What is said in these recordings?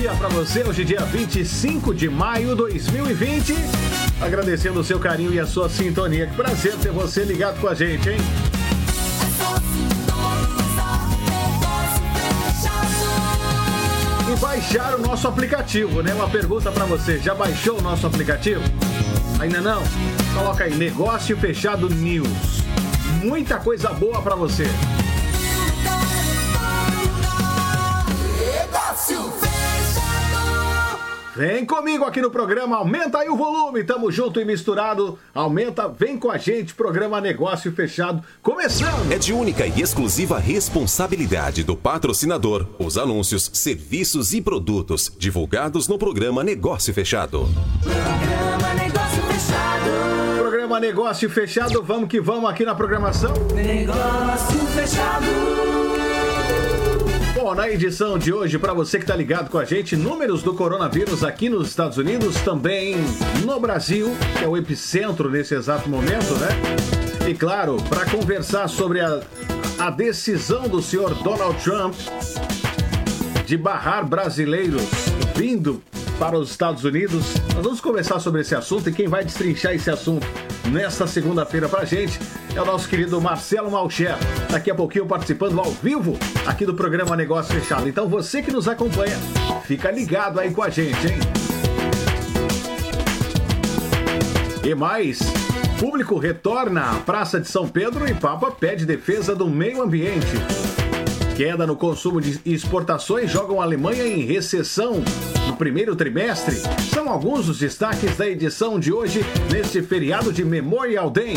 dia para você. Hoje, dia 25 de maio de 2020. Agradecendo o seu carinho e a sua sintonia. Que prazer ter você ligado com a gente, hein? E baixar o nosso aplicativo, né? Uma pergunta para você: já baixou o nosso aplicativo? Ainda não? Coloca aí Negócio Fechado News. Muita coisa boa para você. Vem comigo aqui no programa, aumenta aí o volume, tamo junto e misturado. Aumenta, vem com a gente, programa Negócio Fechado, começando. É de única e exclusiva responsabilidade do patrocinador os anúncios, serviços e produtos divulgados no programa Negócio Fechado. Programa Negócio Fechado. Programa Negócio Fechado, vamos que vamos aqui na programação. Negócio Fechado. Bom, na edição de hoje, para você que está ligado com a gente, números do coronavírus aqui nos Estados Unidos, também no Brasil, que é o epicentro nesse exato momento, né? E claro, para conversar sobre a, a decisão do senhor Donald Trump de barrar brasileiros vindo para os Estados Unidos. Nós vamos conversar sobre esse assunto e quem vai destrinchar esse assunto nesta segunda-feira para a gente é o nosso querido Marcelo Malcher. Daqui a pouquinho participando ao vivo aqui do programa Negócio Fechado. Então você que nos acompanha, fica ligado aí com a gente, hein? E mais, público retorna à Praça de São Pedro e Papa pede defesa do meio ambiente. Queda no consumo de exportações jogam a Alemanha em recessão no primeiro trimestre. São alguns dos destaques da edição de hoje, neste feriado de Memorial Day.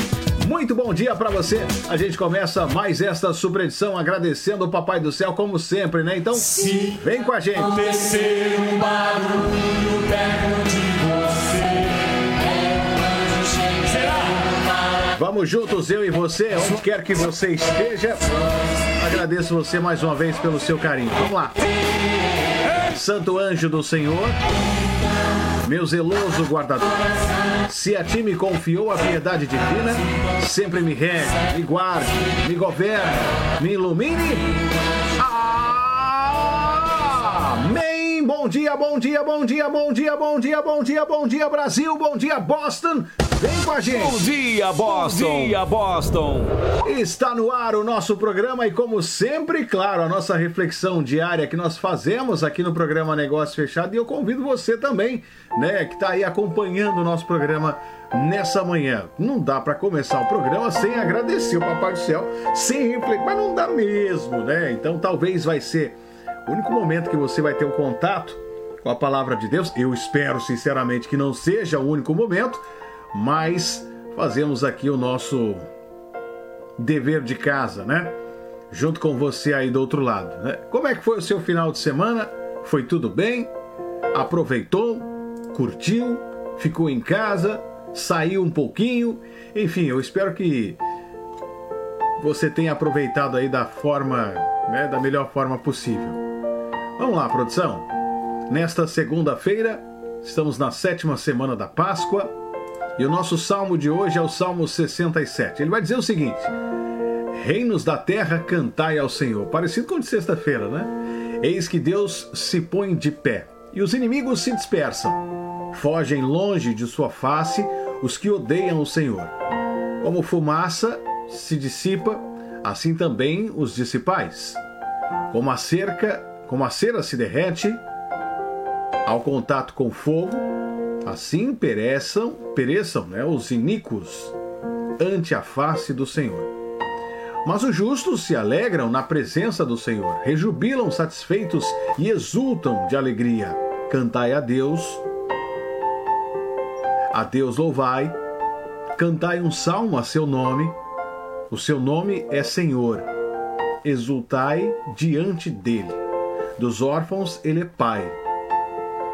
Muito bom dia para você. A gente começa mais esta super edição agradecendo o Papai do Céu, como sempre, né? Então, Se vem com a gente. Acontecer um barulho perto de Vamos juntos, eu e você, onde quer que você esteja. Agradeço você mais uma vez pelo seu carinho. Vamos lá. Santo anjo do Senhor, meu zeloso guardador. Se a ti me confiou a piedade divina, sempre me regue, me guarde, me governe, me ilumine. Bom dia, bom dia, bom dia, bom dia, bom dia, bom dia, bom dia, Brasil, bom dia, Boston. Vem com a gente. Bom dia, Boston. Bom dia, Boston. Está no ar o nosso programa e, como sempre, claro, a nossa reflexão diária que nós fazemos aqui no programa Negócio Fechado. E eu convido você também, né, que está aí acompanhando o nosso programa nessa manhã. Não dá para começar o programa sem agradecer o Papai do Céu, sem refletir, mas não dá mesmo, né? Então talvez vai ser o único momento que você vai ter um contato com a palavra de Deus. Eu espero sinceramente que não seja o único momento mas fazemos aqui o nosso dever de casa, né? Junto com você aí do outro lado, né? Como é que foi o seu final de semana? Foi tudo bem? Aproveitou? Curtiu? Ficou em casa? Saiu um pouquinho? Enfim, eu espero que você tenha aproveitado aí da forma, né, da melhor forma possível. Vamos lá, produção. Nesta segunda-feira, estamos na sétima semana da Páscoa e o nosso salmo de hoje é o Salmo 67. Ele vai dizer o seguinte: Reinos da terra, cantai ao Senhor. Parecido com de sexta-feira, né? Eis que Deus se põe de pé e os inimigos se dispersam. Fogem longe de sua face os que odeiam o Senhor. Como fumaça se dissipa, assim também os dissipais. Como a cerca, como a cera se derrete ao contato com fogo, Assim pereçam, pereçam né, os iníquos ante a face do Senhor. Mas os justos se alegram na presença do Senhor, rejubilam satisfeitos e exultam de alegria. Cantai a Deus, a Deus louvai, cantai um salmo a seu nome, o seu nome é Senhor, exultai diante dele. Dos órfãos ele é pai,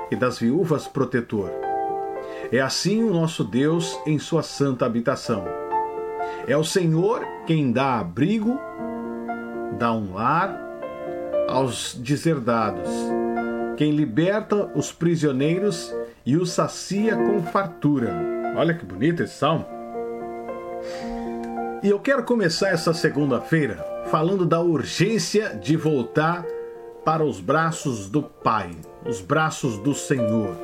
e das viúvas protetor. É assim o nosso Deus em sua santa habitação. É o Senhor quem dá abrigo, dá um lar aos deserdados, quem liberta os prisioneiros e os sacia com fartura. Olha que bonito esse salmo. E eu quero começar essa segunda-feira falando da urgência de voltar para os braços do Pai. os braços do Senhor.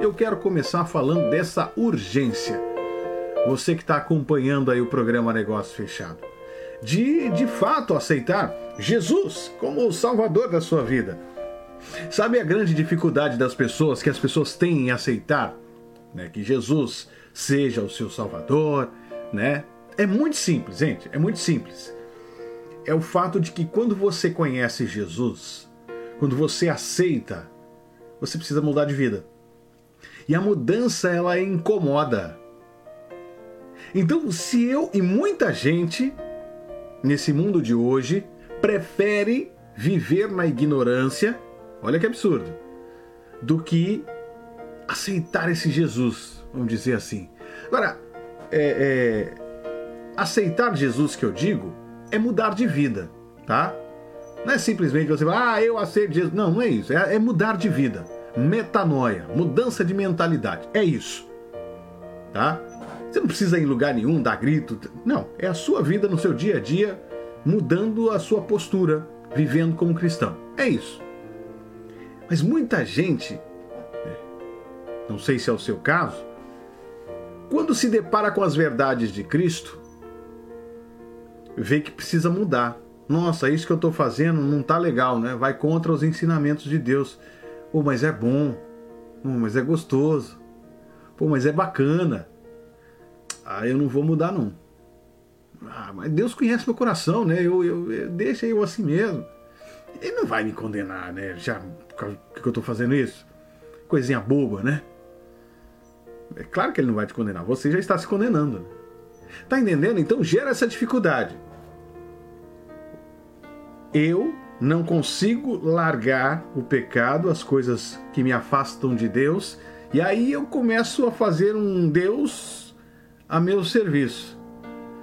Eu quero começar falando dessa urgência. Você que está acompanhando aí o programa Negócio Fechado, de de fato aceitar Jesus como o Salvador da sua vida. Sabe a grande dificuldade das pessoas que as pessoas têm em aceitar né, que Jesus seja o seu Salvador, né? É muito simples, gente, é muito simples. É o fato de que quando você conhece Jesus, quando você aceita, você precisa mudar de vida. E a mudança ela incomoda. Então, se eu e muita gente nesse mundo de hoje prefere viver na ignorância, olha que absurdo, do que aceitar esse Jesus, vamos dizer assim. Agora, é, é, aceitar Jesus que eu digo é mudar de vida, tá? Não é simplesmente você falar, ah, eu aceito Jesus. Não, não é isso. É, é mudar de vida. Metanoia, mudança de mentalidade. É isso. Tá? Você não precisa ir em lugar nenhum, dar grito. Não, é a sua vida no seu dia a dia, mudando a sua postura, vivendo como cristão. É isso. Mas muita gente, não sei se é o seu caso, quando se depara com as verdades de Cristo, vê que precisa mudar. Nossa, isso que eu estou fazendo não está legal, né? Vai contra os ensinamentos de Deus. Pô, mas é bom. Pô, mas é gostoso. Pô, mas é bacana. Ah, eu não vou mudar não. Ah, mas Deus conhece meu coração, né? Eu, eu, eu deixa eu assim mesmo. Ele não vai me condenar, né? Já que eu estou fazendo isso. Coisinha boba, né? É claro que ele não vai te condenar. Você já está se condenando. Né? Tá entendendo? Então gera essa dificuldade eu não consigo largar o pecado, as coisas que me afastam de Deus, e aí eu começo a fazer um Deus a meu serviço.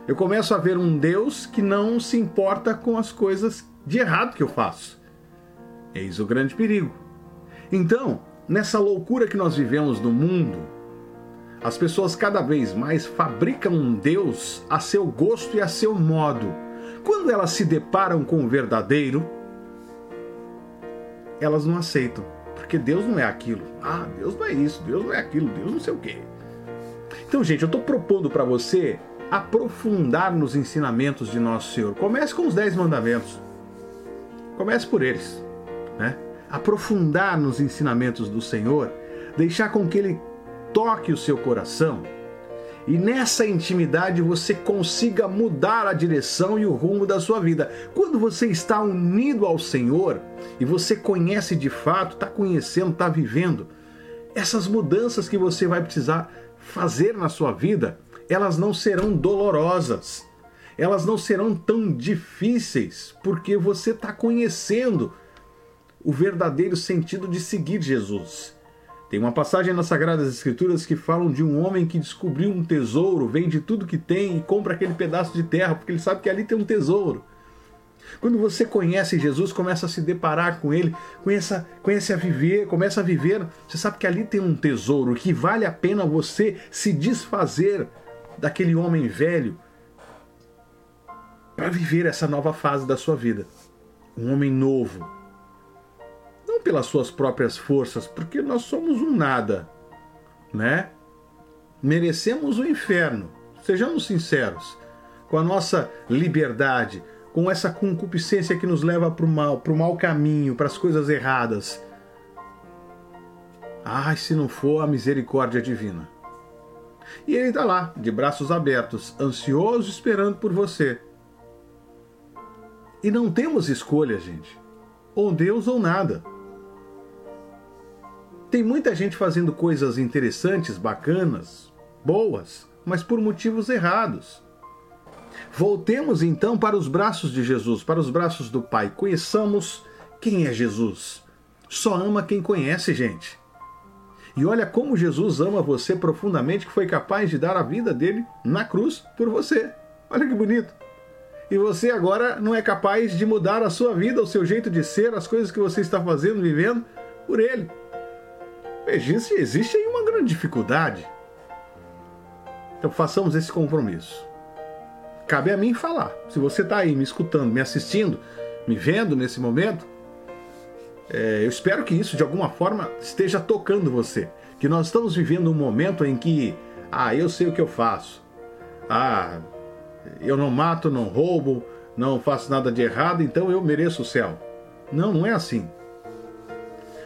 Eu começo a ver um Deus que não se importa com as coisas de errado que eu faço. Eis o grande perigo. Então, nessa loucura que nós vivemos no mundo, as pessoas cada vez mais fabricam um Deus a seu gosto e a seu modo quando elas se deparam com o verdadeiro, elas não aceitam, porque Deus não é aquilo. Ah, Deus não é isso, Deus não é aquilo, Deus não sei o quê. Então, gente, eu estou propondo para você aprofundar nos ensinamentos de nosso Senhor. Comece com os dez mandamentos. Comece por eles, né? Aprofundar nos ensinamentos do Senhor, deixar com que Ele toque o seu coração e nessa intimidade você consiga mudar a direção e o rumo da sua vida. Quando você está unido ao Senhor e você conhece de fato, está conhecendo, está vivendo, essas mudanças que você vai precisar fazer na sua vida, elas não serão dolorosas, elas não serão tão difíceis, porque você está conhecendo o verdadeiro sentido de seguir Jesus. Tem uma passagem nas Sagradas Escrituras que falam de um homem que descobriu um tesouro, vende tudo que tem e compra aquele pedaço de terra, porque ele sabe que ali tem um tesouro. Quando você conhece Jesus, começa a se deparar com ele, começa, conhece a viver, começa a viver, você sabe que ali tem um tesouro, que vale a pena você se desfazer daquele homem velho para viver essa nova fase da sua vida. Um homem novo, pelas suas próprias forças, porque nós somos um nada, né? Merecemos o inferno. Sejamos sinceros. Com a nossa liberdade, com essa concupiscência que nos leva para o mal, para o mau caminho, para as coisas erradas. Ai, se não for a misericórdia divina. E ele está lá, de braços abertos, ansioso, esperando por você. E não temos escolha, gente. Ou Deus ou nada. Tem muita gente fazendo coisas interessantes, bacanas, boas, mas por motivos errados. Voltemos então para os braços de Jesus, para os braços do Pai. Conheçamos quem é Jesus. Só ama quem conhece, gente. E olha como Jesus ama você profundamente, que foi capaz de dar a vida dele na cruz por você. Olha que bonito. E você agora não é capaz de mudar a sua vida, o seu jeito de ser, as coisas que você está fazendo, vivendo, por ele. Existe, existe aí uma grande dificuldade. Então façamos esse compromisso. Cabe a mim falar. Se você está aí me escutando, me assistindo, me vendo nesse momento, é, eu espero que isso de alguma forma esteja tocando você. Que nós estamos vivendo um momento em que, ah, eu sei o que eu faço. Ah, eu não mato, não roubo, não faço nada de errado, então eu mereço o céu. Não, não é assim.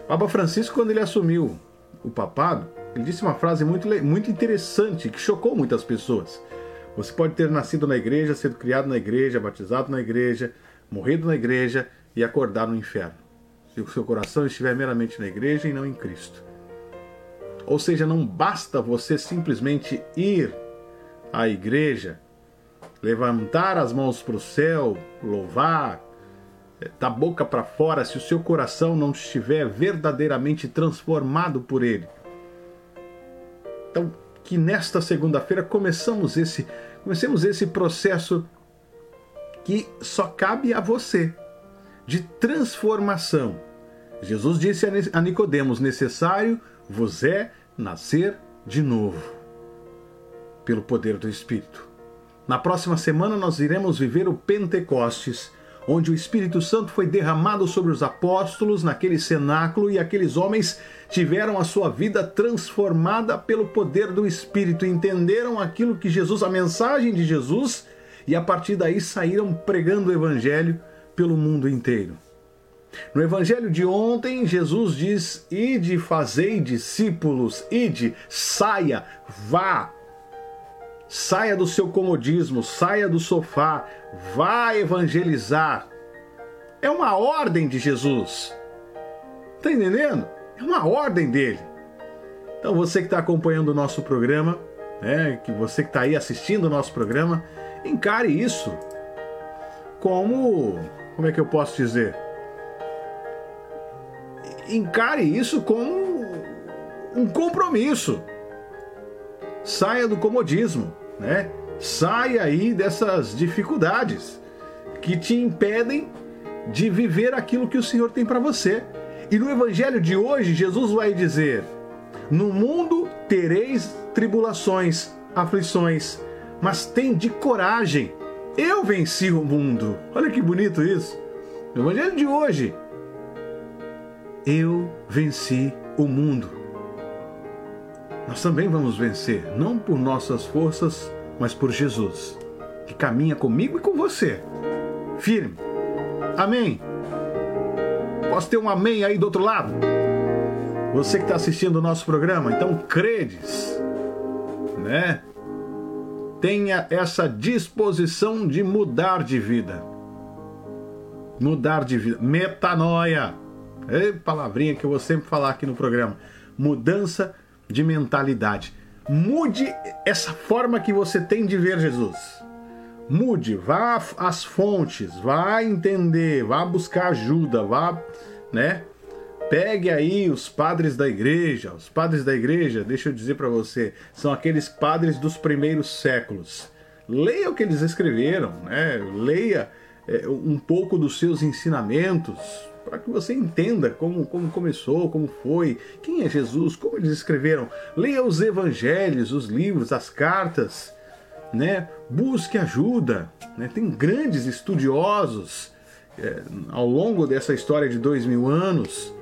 Papa Francisco, quando ele assumiu o papado, ele disse uma frase muito, muito interessante que chocou muitas pessoas. Você pode ter nascido na igreja, sido criado na igreja, batizado na igreja, morrido na igreja e acordar no inferno. Se o seu coração estiver meramente na igreja e não em Cristo. Ou seja, não basta você simplesmente ir à igreja, levantar as mãos para o céu, louvar, da boca para fora, se o seu coração não estiver verdadeiramente transformado por Ele. Então, que nesta segunda-feira começamos esse, comecemos esse processo que só cabe a você de transformação. Jesus disse a Nicodemos: necessário vos é nascer de novo, pelo poder do Espírito. Na próxima semana nós iremos viver o Pentecostes, onde o Espírito Santo foi derramado sobre os apóstolos naquele cenáculo e aqueles homens tiveram a sua vida transformada pelo poder do Espírito, entenderam aquilo que Jesus, a mensagem de Jesus, e a partir daí saíram pregando o evangelho pelo mundo inteiro. No evangelho de ontem, Jesus diz: Ide, fazei discípulos, ide, saia, vá, Saia do seu comodismo, saia do sofá, vá evangelizar. É uma ordem de Jesus. Está entendendo? É uma ordem dele. Então você que está acompanhando o nosso programa, né, que você que está aí assistindo o nosso programa, encare isso como, como é que eu posso dizer? Encare isso como um compromisso. Saia do comodismo né? Sai aí dessas dificuldades que te impedem de viver aquilo que o Senhor tem para você. E no evangelho de hoje, Jesus vai dizer: No mundo tereis tribulações, aflições, mas tem de coragem. Eu venci o mundo. Olha que bonito isso. No evangelho de hoje, eu venci o mundo nós também vamos vencer, não por nossas forças, mas por Jesus, que caminha comigo e com você. Firme. Amém. Posso ter um amém aí do outro lado? Você que está assistindo o nosso programa, então credes, né? Tenha essa disposição de mudar de vida. Mudar de vida. Metanoia. É palavrinha que eu vou sempre falar aqui no programa. Mudança de mentalidade. Mude essa forma que você tem de ver Jesus. Mude, vá às fontes, vá entender, vá buscar ajuda, vá, né? Pegue aí os padres da igreja. Os padres da igreja, deixa eu dizer para você, são aqueles padres dos primeiros séculos. Leia o que eles escreveram, né? Leia é, um pouco dos seus ensinamentos, para que você entenda como, como começou, como foi, quem é Jesus, como eles escreveram. Leia os evangelhos, os livros, as cartas, né? busque ajuda. Né? Tem grandes estudiosos é, ao longo dessa história de dois mil anos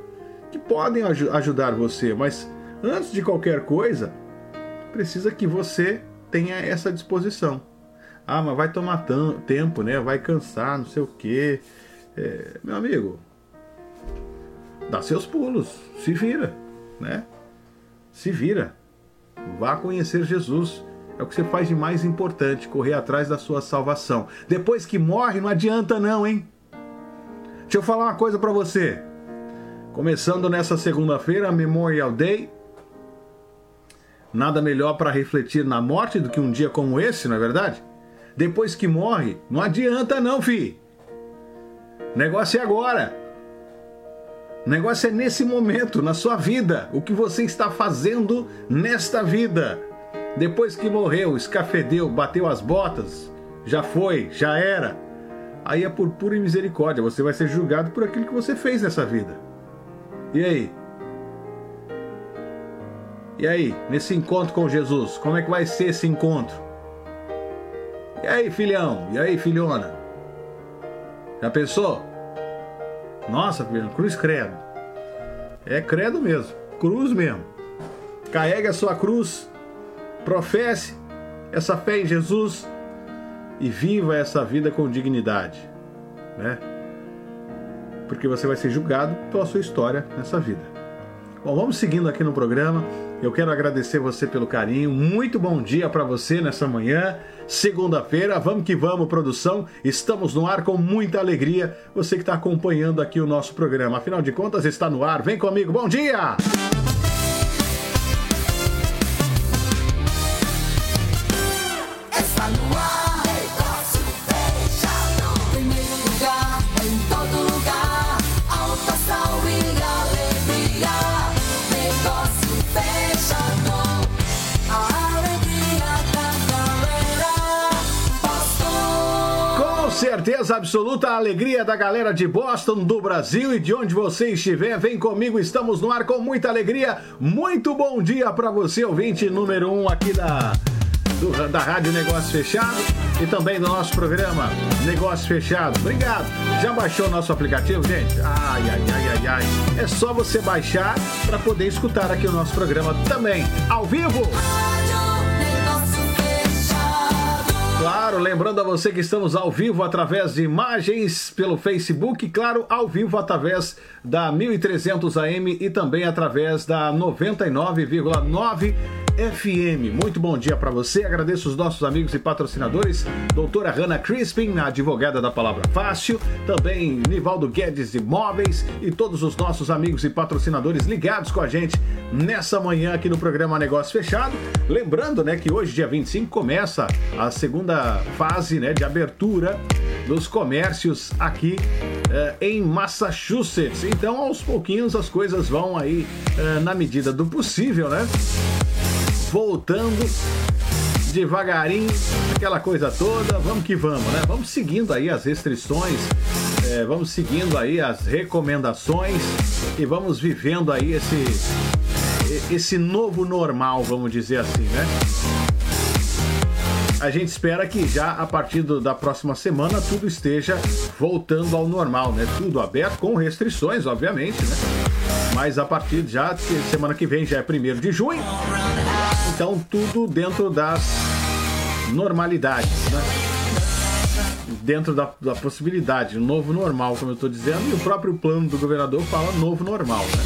que podem aj ajudar você, mas antes de qualquer coisa, precisa que você tenha essa disposição. Ah, mas vai tomar tempo, né? Vai cansar, não sei o quê. É, meu amigo, dá seus pulos, se vira, né? Se vira. Vá conhecer Jesus. É o que você faz de mais importante, correr atrás da sua salvação. Depois que morre, não adianta não, hein? Deixa eu falar uma coisa para você. Começando nessa segunda-feira, Memorial Day. Nada melhor para refletir na morte do que um dia como esse, não é verdade? Depois que morre, não adianta não, fi. Negócio é agora. O negócio é nesse momento, na sua vida, o que você está fazendo nesta vida. Depois que morreu, escafedeu, bateu as botas, já foi, já era. Aí é por pura misericórdia, você vai ser julgado por aquilo que você fez nessa vida. E aí? E aí, nesse encontro com Jesus, como é que vai ser esse encontro? E aí, filhão? E aí, filhona? Já pensou? Nossa, filho, cruz credo. É credo mesmo, cruz mesmo. Carregue a sua cruz, professe essa fé em Jesus e viva essa vida com dignidade, né? Porque você vai ser julgado pela sua história nessa vida. Bom, vamos seguindo aqui no programa. Eu quero agradecer você pelo carinho. Muito bom dia para você nessa manhã, segunda-feira. Vamos que vamos, produção. Estamos no ar com muita alegria. Você que está acompanhando aqui o nosso programa. Afinal de contas, está no ar. Vem comigo. Bom dia! Certeza absoluta, a alegria da galera de Boston, do Brasil e de onde você estiver. Vem comigo, estamos no ar com muita alegria. Muito bom dia para você, ouvinte número um aqui da, do, da Rádio Negócio Fechado e também do nosso programa Negócio Fechado. Obrigado. Já baixou o nosso aplicativo, gente? Ai, ai, ai, ai, ai. É só você baixar para poder escutar aqui o nosso programa também, ao vivo. Claro, lembrando a você que estamos ao vivo através de imagens pelo Facebook, claro, ao vivo através da 1300 AM e também através da 99,9 FM. Muito bom dia para você. Agradeço os nossos amigos e patrocinadores, doutora Hanna Crispin, advogada da Palavra Fácil, também Nivaldo Guedes Imóveis e todos os nossos amigos e patrocinadores ligados com a gente nessa manhã aqui no programa Negócio Fechado. Lembrando, né, que hoje, dia 25, começa a segunda fase, né, de abertura dos comércios aqui eh, em Massachusetts. Então, aos pouquinhos as coisas vão aí eh, na medida do possível, né? Voltando devagarinho, aquela coisa toda, vamos que vamos, né? Vamos seguindo aí as restrições, é, vamos seguindo aí as recomendações e vamos vivendo aí esse, esse novo normal, vamos dizer assim, né? A gente espera que já a partir do, da próxima semana tudo esteja voltando ao normal, né? Tudo aberto, com restrições, obviamente, né? Mas a partir já, semana que vem já é 1 de junho, então, tudo dentro das normalidades, né? Dentro da, da possibilidade, novo normal, como eu estou dizendo, e o próprio plano do governador fala novo normal, né?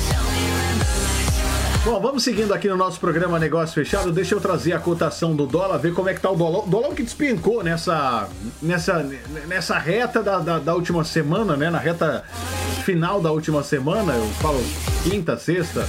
Bom, vamos seguindo aqui no nosso programa Negócio Fechado. Deixa eu trazer a cotação do dólar, ver como é que tá o dólar. O dólar que despencou nessa, nessa, nessa reta da, da, da, última semana, né? Na reta final da última semana, eu falo quinta, sexta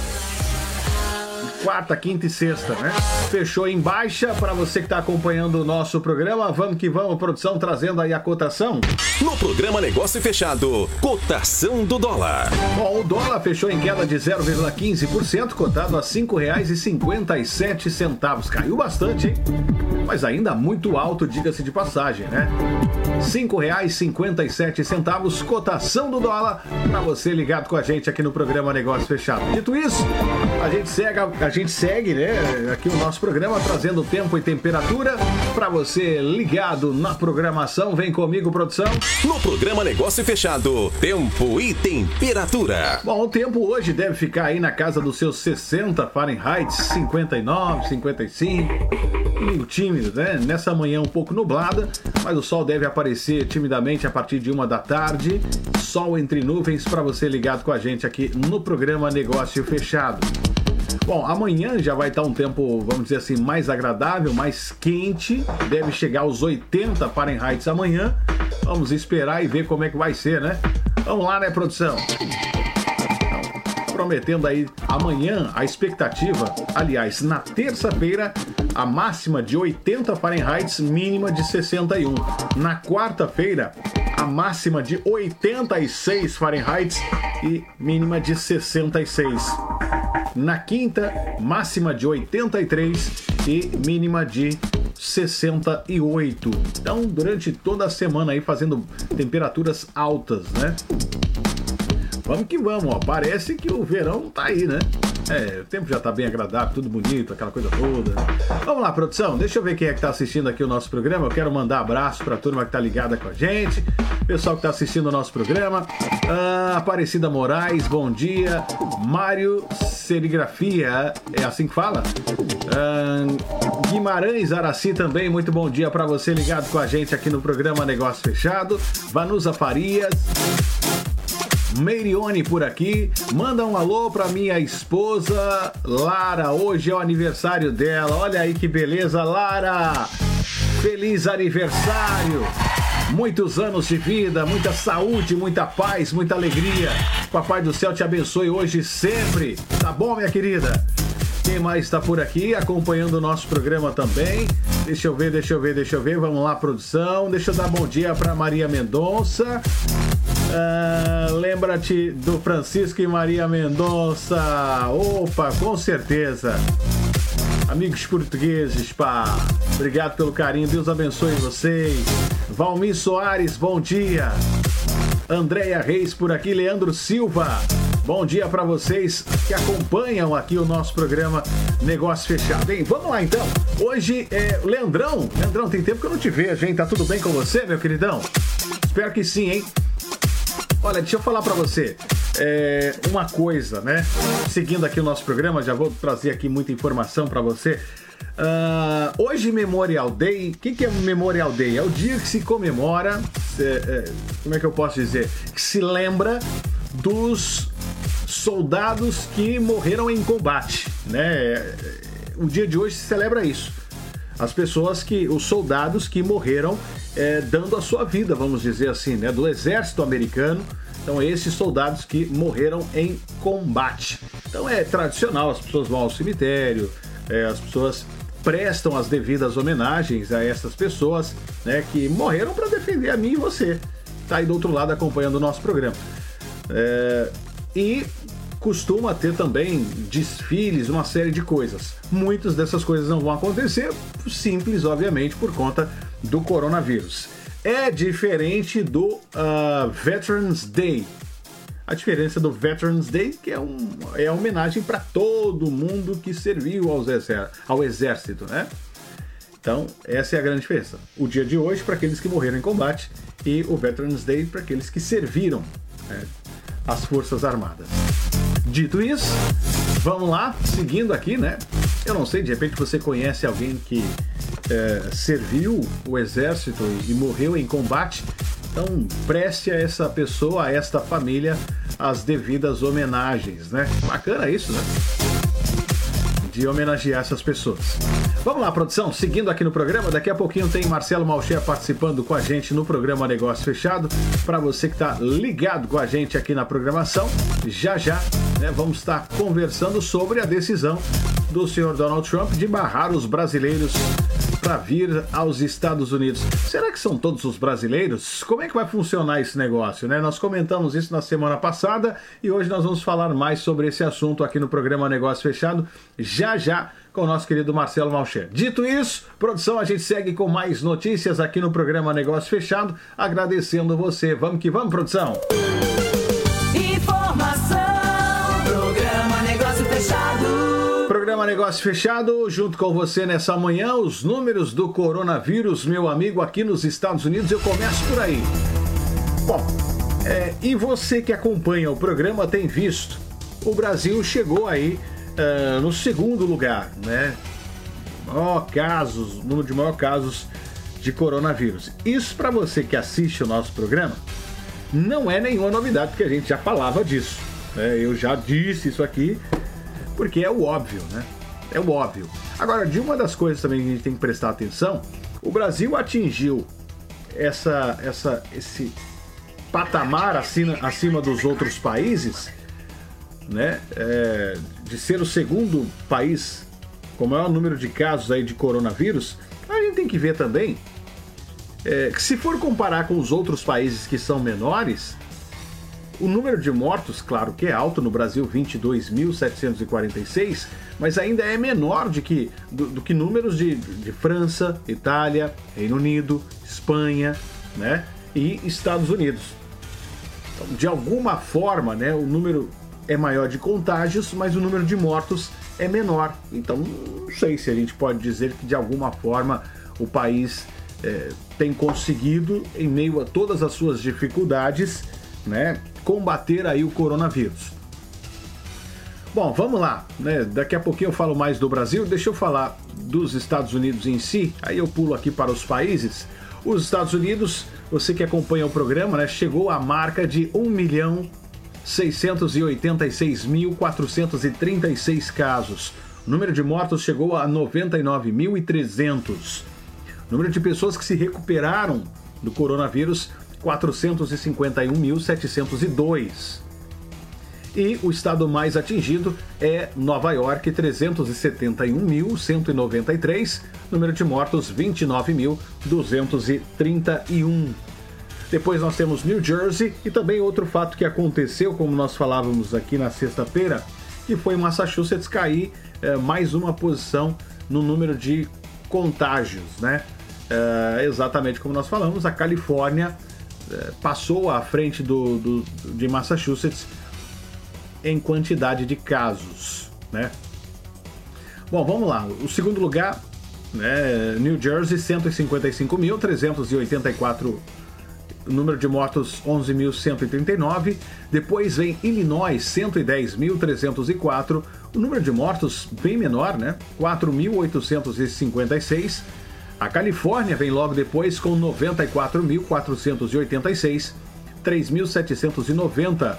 quarta, quinta e sexta, né? Fechou em baixa para você que está acompanhando o nosso programa. Vamos que vamos, produção, trazendo aí a cotação. No programa Negócio Fechado, cotação do dólar. Bom, o dólar fechou em queda de 0,15%, cotado a R$ 5,57. Caiu bastante, hein? Mas ainda muito alto, diga-se de passagem, né? R$ 5,57, cotação do dólar, para você ligado com a gente aqui no programa Negócio Fechado. Dito isso, a gente segue, a gente segue, né, aqui o nosso programa trazendo tempo e temperatura para você ligado na programação. Vem comigo, produção. No programa Negócio Fechado, tempo e temperatura. Bom, o tempo hoje deve ficar aí na casa dos seus 60 Fahrenheit, 59, 55. Meio tímido, né? Nessa manhã um pouco nublada, mas o sol deve aparecer timidamente a partir de uma da tarde. Sol entre nuvens para você ligado com a gente aqui no programa Negócio Fechado. Bom, amanhã já vai estar um tempo, vamos dizer assim, mais agradável, mais quente. Deve chegar aos 80 Fahrenheit amanhã. Vamos esperar e ver como é que vai ser, né? Vamos lá, né, produção? prometendo aí amanhã a expectativa, aliás, na terça-feira, a máxima de 80 Fahrenheit, mínima de 61. Na quarta-feira, a máxima de 86 Fahrenheit e mínima de 66. Na quinta, máxima de 83 e mínima de 68. Então, durante toda a semana aí fazendo temperaturas altas, né? Vamos que vamos, ó. Parece que o verão tá aí, né? É, o tempo já tá bem agradável, tudo bonito, aquela coisa toda. Vamos lá, produção, deixa eu ver quem é que tá assistindo aqui o nosso programa. Eu quero mandar abraço pra turma que tá ligada com a gente, pessoal que tá assistindo o nosso programa. Ah, Aparecida Moraes, bom dia. Mário Serigrafia, é assim que fala? Ah, Guimarães Araci também, muito bom dia para você ligado com a gente aqui no programa Negócio Fechado. Vanusa Farias. Meirione por aqui. Manda um alô pra minha esposa Lara. Hoje é o aniversário dela. Olha aí que beleza, Lara! Feliz aniversário! Muitos anos de vida, muita saúde, muita paz, muita alegria. Papai do céu te abençoe hoje e sempre. Tá bom, minha querida? Quem mais está por aqui acompanhando o nosso programa também? Deixa eu ver, deixa eu ver, deixa eu ver. Vamos lá, produção. Deixa eu dar bom dia para Maria Mendonça. Ah, Lembra-te do Francisco e Maria Mendonça. Opa, com certeza. Amigos portugueses, pá. Obrigado pelo carinho. Deus abençoe vocês. Valmir Soares, bom dia. Andréia Reis por aqui, Leandro Silva. Bom dia para vocês que acompanham aqui o nosso programa Negócio Fechado. Hein? Vamos lá então. Hoje é Leandrão. Leandrão, tem tempo que eu não te vejo, hein? Tá tudo bem com você, meu queridão? Espero que sim, hein? Olha, deixa eu falar para você é, uma coisa, né? Seguindo aqui o nosso programa, já vou trazer aqui muita informação para você. Ah, hoje Memorial Day, o que, que é Memorial Day? É o dia que se comemora, é, é, como é que eu posso dizer? Que se lembra dos soldados que morreram em combate, né? O dia de hoje se celebra isso. As pessoas que, os soldados que morreram é, dando a sua vida, vamos dizer assim, né? Do exército americano. Então, esses soldados que morreram em combate. Então, é tradicional, as pessoas vão ao cemitério, é, as pessoas prestam as devidas homenagens a essas pessoas, né? Que morreram para defender a mim e você. Tá aí do outro lado acompanhando o nosso programa. É, e costuma ter também desfiles, uma série de coisas. Muitas dessas coisas não vão acontecer, simples, obviamente, por conta do coronavírus. É diferente do uh, Veterans Day. A diferença do Veterans Day que é, um, é a homenagem para todo mundo que serviu aos exer ao exército, né? Então, essa é a grande diferença. O dia de hoje para aqueles que morreram em combate e o Veterans Day para aqueles que serviram né, as Forças Armadas. Dito isso, vamos lá, seguindo aqui, né? Eu não sei, de repente você conhece alguém que é, serviu o exército e morreu em combate. Então preste a essa pessoa, a esta família, as devidas homenagens, né? Bacana isso, né? De homenagear essas pessoas. Vamos lá, produção, seguindo aqui no programa, daqui a pouquinho tem Marcelo Malcher participando com a gente no programa Negócio Fechado. Para você que está ligado com a gente aqui na programação, já já né, vamos estar conversando sobre a decisão do senhor Donald Trump de barrar os brasileiros para vir aos Estados Unidos. Será que são todos os brasileiros? Como é que vai funcionar esse negócio, né? Nós comentamos isso na semana passada e hoje nós vamos falar mais sobre esse assunto aqui no programa Negócio Fechado, já já com o nosso querido Marcelo Malcher. Dito isso, produção, a gente segue com mais notícias aqui no programa Negócio Fechado, agradecendo você. Vamos que vamos, produção. Programa Negócio Fechado, junto com você nessa manhã, os números do coronavírus, meu amigo, aqui nos Estados Unidos. Eu começo por aí. Bom, é, e você que acompanha o programa tem visto, o Brasil chegou aí uh, no segundo lugar, né? Maior casos, número de maior casos de coronavírus. Isso para você que assiste o nosso programa não é nenhuma novidade, porque a gente já falava disso. Né? Eu já disse isso aqui porque é o óbvio, né? É o óbvio. Agora, de uma das coisas também que a gente tem que prestar atenção, o Brasil atingiu essa, essa, esse patamar acima, acima dos outros países, né? É, de ser o segundo país com o maior número de casos aí de coronavírus, a gente tem que ver também é, que se for comparar com os outros países que são menores, o número de mortos, claro que é alto, no Brasil 22.746, mas ainda é menor de que, do, do que números de, de França, Itália, Reino Unido, Espanha né, e Estados Unidos. Então, de alguma forma, né, o número é maior de contágios, mas o número de mortos é menor. Então, não sei se a gente pode dizer que de alguma forma o país é, tem conseguido, em meio a todas as suas dificuldades, né, combater aí o coronavírus. Bom, vamos lá, né? Daqui a pouquinho eu falo mais do Brasil. Deixa eu falar dos Estados Unidos em si. Aí eu pulo aqui para os países. Os Estados Unidos, você que acompanha o programa, né, chegou à marca de 1 milhão 686.436 casos. O número de mortos chegou a 99.300. O número de pessoas que se recuperaram do coronavírus, 451.702. E o estado mais atingido é Nova York, 371.193. Número de mortos, 29.231. Depois nós temos New Jersey e também outro fato que aconteceu, como nós falávamos aqui na sexta-feira, que foi Massachusetts cair é, mais uma posição no número de contágios, né? É, exatamente como nós falamos, a Califórnia é, passou à frente do, do, de Massachusetts em quantidade de casos, né? Bom, vamos lá. O segundo lugar, né, New Jersey, 155.384 número de mortos 11.139. Depois vem Illinois, 110.304. O número de mortos bem menor, né? 4.856. A Califórnia vem logo depois com 94.486, 3.790 uh,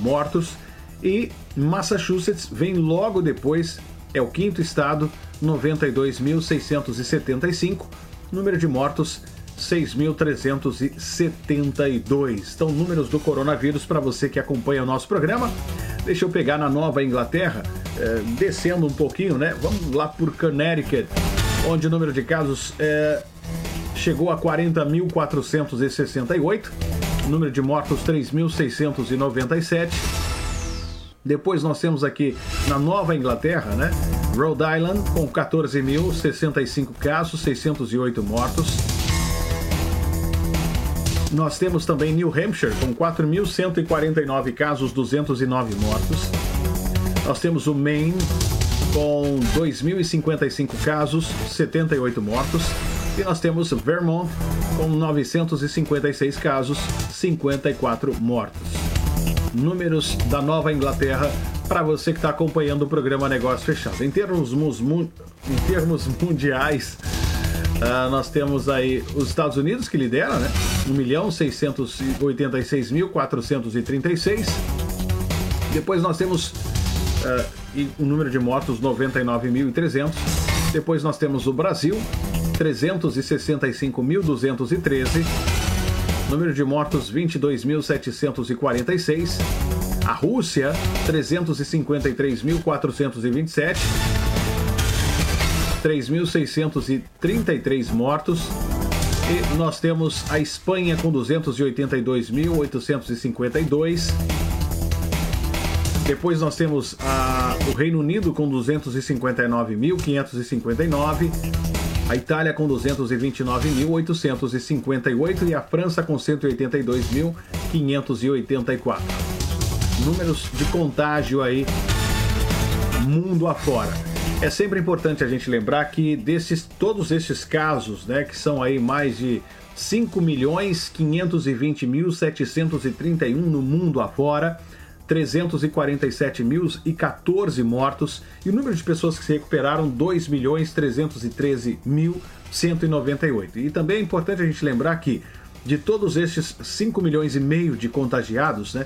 mortos. E Massachusetts vem logo depois, é o quinto estado, 92.675. Número de mortos 6.372. Então, números do coronavírus para você que acompanha o nosso programa. Deixa eu pegar na Nova Inglaterra, é, descendo um pouquinho, né? Vamos lá por Connecticut, onde o número de casos é, chegou a 40.468, número de mortos 3.697. Depois nós temos aqui na Nova Inglaterra, né? Rhode Island com 14.065 casos, 608 mortos. Nós temos também New Hampshire com 4.149 casos, 209 mortos. Nós temos o Maine com 2.055 casos, 78 mortos. E nós temos Vermont com 956 casos, 54 mortos. Números da Nova Inglaterra para você que está acompanhando o programa Negócio Fechado. Em termos, em termos mundiais, Uh, nós temos aí os Estados Unidos que lidera, né? 1.686.436. Depois nós temos uh, o número de mortos 99.300. Depois nós temos o Brasil, 365.213. Número de mortos 22.746. A Rússia, 353.427. 3.633 mortos. E nós temos a Espanha com 282.852. Depois nós temos a, o Reino Unido com 259.559. A Itália com 229.858 e a França com 182.584. Números de contágio aí mundo afora. É sempre importante a gente lembrar que desses todos esses casos, né, que são aí mais de 5 milhões 520 mil 731 no mundo afora, 347 mil e 14 mortos e o número de pessoas que se recuperaram 2 milhões 313 mil 198. E também é importante a gente lembrar que de todos esses 5 milhões e meio de contagiados, né,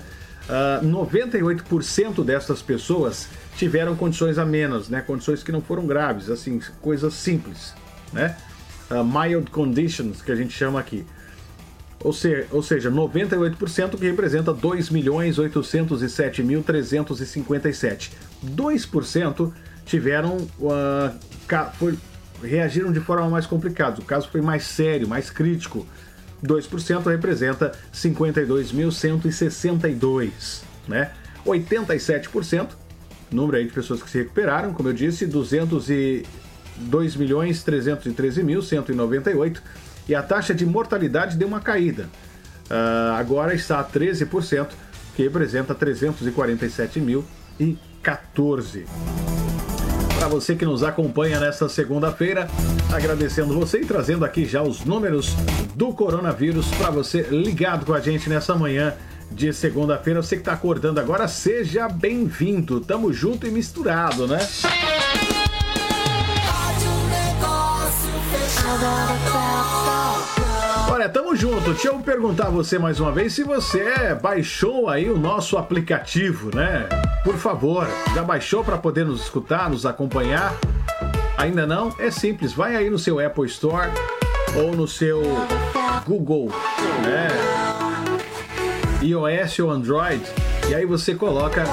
uh, ah, 98% dessas pessoas tiveram condições amenas, né? Condições que não foram graves, assim, coisas simples, né? Uh, mild conditions, que a gente chama aqui. Ou, seja, 98% que representa 2.807.357. 2% tiveram uh, foi, reagiram de forma mais complicada. O caso foi mais sério, mais crítico. 2% representa 52.162, né? 87% número aí de pessoas que se recuperaram, como eu disse, 202 milhões 313 mil 198 e a taxa de mortalidade deu uma caída. Uh, agora está a 13%, que representa 347.014 para você que nos acompanha nesta segunda-feira. Agradecendo você e trazendo aqui já os números do coronavírus para você ligado com a gente nessa manhã de segunda-feira. Você que está acordando agora, seja bem-vindo. Tamo junto e misturado, né? Olha, tamo junto. Deixa eu perguntar a você mais uma vez se você baixou aí o nosso aplicativo, né? Por favor, já baixou para poder nos escutar, nos acompanhar? Ainda não? É simples, vai aí no seu Apple Store ou no seu Google, né? iOS ou Android, e aí você coloca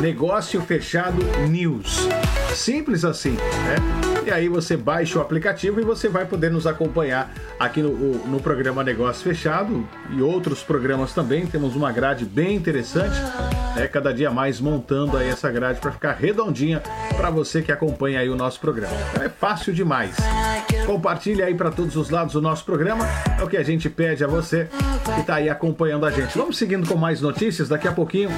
Negócio Fechado News. Simples assim, né? E aí você baixa o aplicativo e você vai poder nos acompanhar aqui no, no programa Negócio Fechado e outros programas também. Temos uma grade bem interessante, né? cada dia mais montando aí essa grade para ficar redondinha para você que acompanha aí o nosso programa. Então é fácil demais. Compartilhe aí para todos os lados o nosso programa. É o que a gente pede a você que está aí acompanhando a gente. Vamos seguindo com mais notícias. Daqui a pouquinho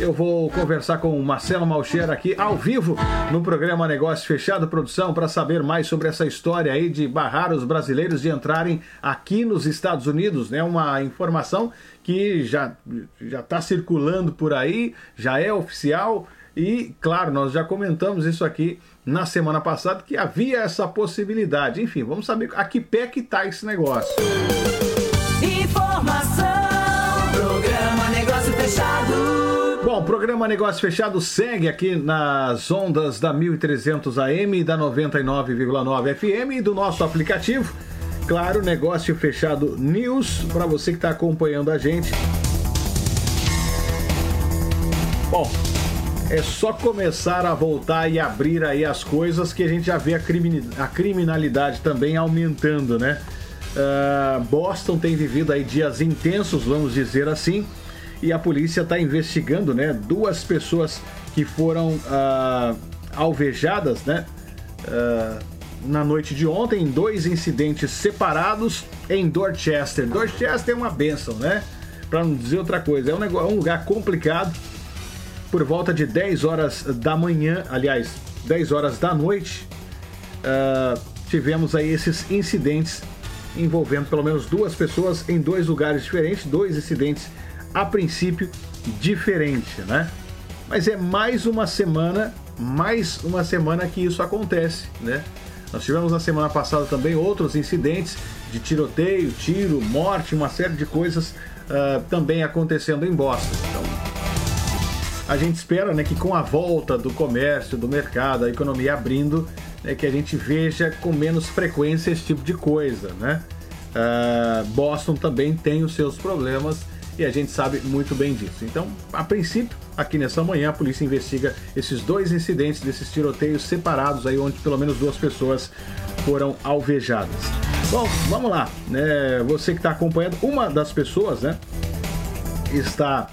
eu vou conversar com o Marcelo Malcher aqui ao vivo no programa Negócio Fechado Produção para saber mais sobre essa história aí de barrar os brasileiros de entrarem aqui nos Estados Unidos, né? Uma informação que já já está circulando por aí, já é oficial e claro, nós já comentamos isso aqui na semana passada que havia essa possibilidade. Enfim, vamos saber a que pé que tá esse negócio. Informação, programa Negócio Fechado. Bom, o programa Negócio Fechado segue aqui nas ondas da 1300 AM e da 99,9 FM e do nosso aplicativo. Claro, Negócio Fechado News, para você que está acompanhando a gente. Bom, é só começar a voltar e abrir aí as coisas que a gente já vê a, a criminalidade também aumentando, né? Uh, Boston tem vivido aí dias intensos, vamos dizer assim, e a polícia está investigando, né? Duas pessoas que foram uh, alvejadas, né? Uh, na noite de ontem, em dois incidentes separados em Dorchester. Dorchester é uma benção, né? Para não dizer outra coisa, é um, negócio, é um lugar complicado por volta de 10 horas da manhã, aliás, 10 horas da noite, uh, tivemos aí esses incidentes envolvendo pelo menos duas pessoas em dois lugares diferentes, dois incidentes a princípio diferentes, né? Mas é mais uma semana, mais uma semana que isso acontece, né? Nós tivemos na semana passada também outros incidentes de tiroteio, tiro, morte, uma série de coisas uh, também acontecendo em Boston. Então, a gente espera né, que com a volta do comércio, do mercado, a economia abrindo, né, que a gente veja com menos frequência esse tipo de coisa. Né? Uh, Boston também tem os seus problemas e a gente sabe muito bem disso. Então, a princípio, aqui nessa manhã, a polícia investiga esses dois incidentes desses tiroteios separados, aí onde pelo menos duas pessoas foram alvejadas. Bom, vamos lá. Né? Você que está acompanhando, uma das pessoas né, está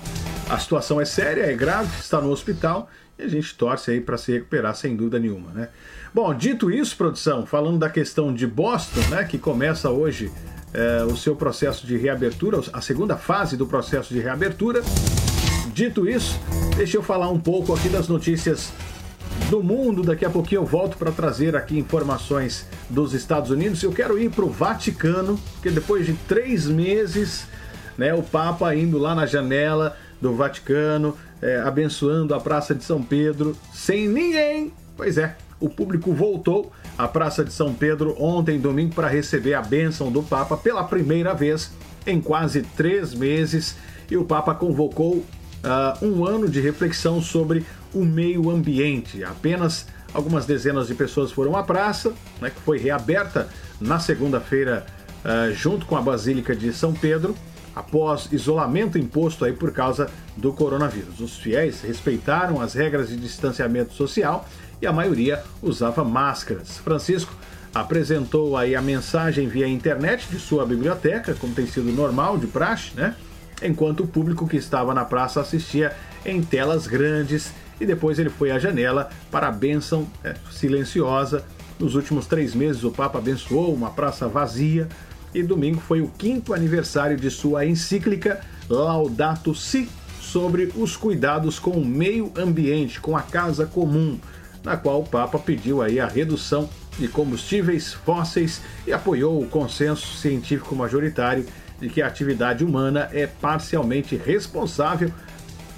a situação é séria, é grave, está no hospital e a gente torce aí para se recuperar sem dúvida nenhuma, né? Bom, dito isso, produção, falando da questão de Boston, né, que começa hoje é, o seu processo de reabertura, a segunda fase do processo de reabertura. Dito isso, deixa eu falar um pouco aqui das notícias do mundo. Daqui a pouquinho eu volto para trazer aqui informações dos Estados Unidos. Eu quero ir para o Vaticano, porque depois de três meses, né, o Papa indo lá na janela do Vaticano, é, abençoando a Praça de São Pedro, sem ninguém. Pois é, o público voltou à Praça de São Pedro ontem, domingo, para receber a bênção do Papa pela primeira vez em quase três meses. E o Papa convocou uh, um ano de reflexão sobre o meio ambiente. Apenas algumas dezenas de pessoas foram à praça, né, que foi reaberta na segunda-feira, uh, junto com a Basílica de São Pedro após isolamento imposto aí por causa do coronavírus. Os fiéis respeitaram as regras de distanciamento social e a maioria usava máscaras. Francisco apresentou aí a mensagem via internet de sua biblioteca, como tem sido normal de praxe, né? Enquanto o público que estava na praça assistia em telas grandes e depois ele foi à janela para a bênção é, silenciosa. Nos últimos três meses, o Papa abençoou uma praça vazia, e domingo foi o quinto aniversário de sua encíclica Laudato Si, sobre os cuidados com o meio ambiente, com a casa comum, na qual o Papa pediu aí a redução de combustíveis fósseis e apoiou o consenso científico majoritário de que a atividade humana é parcialmente responsável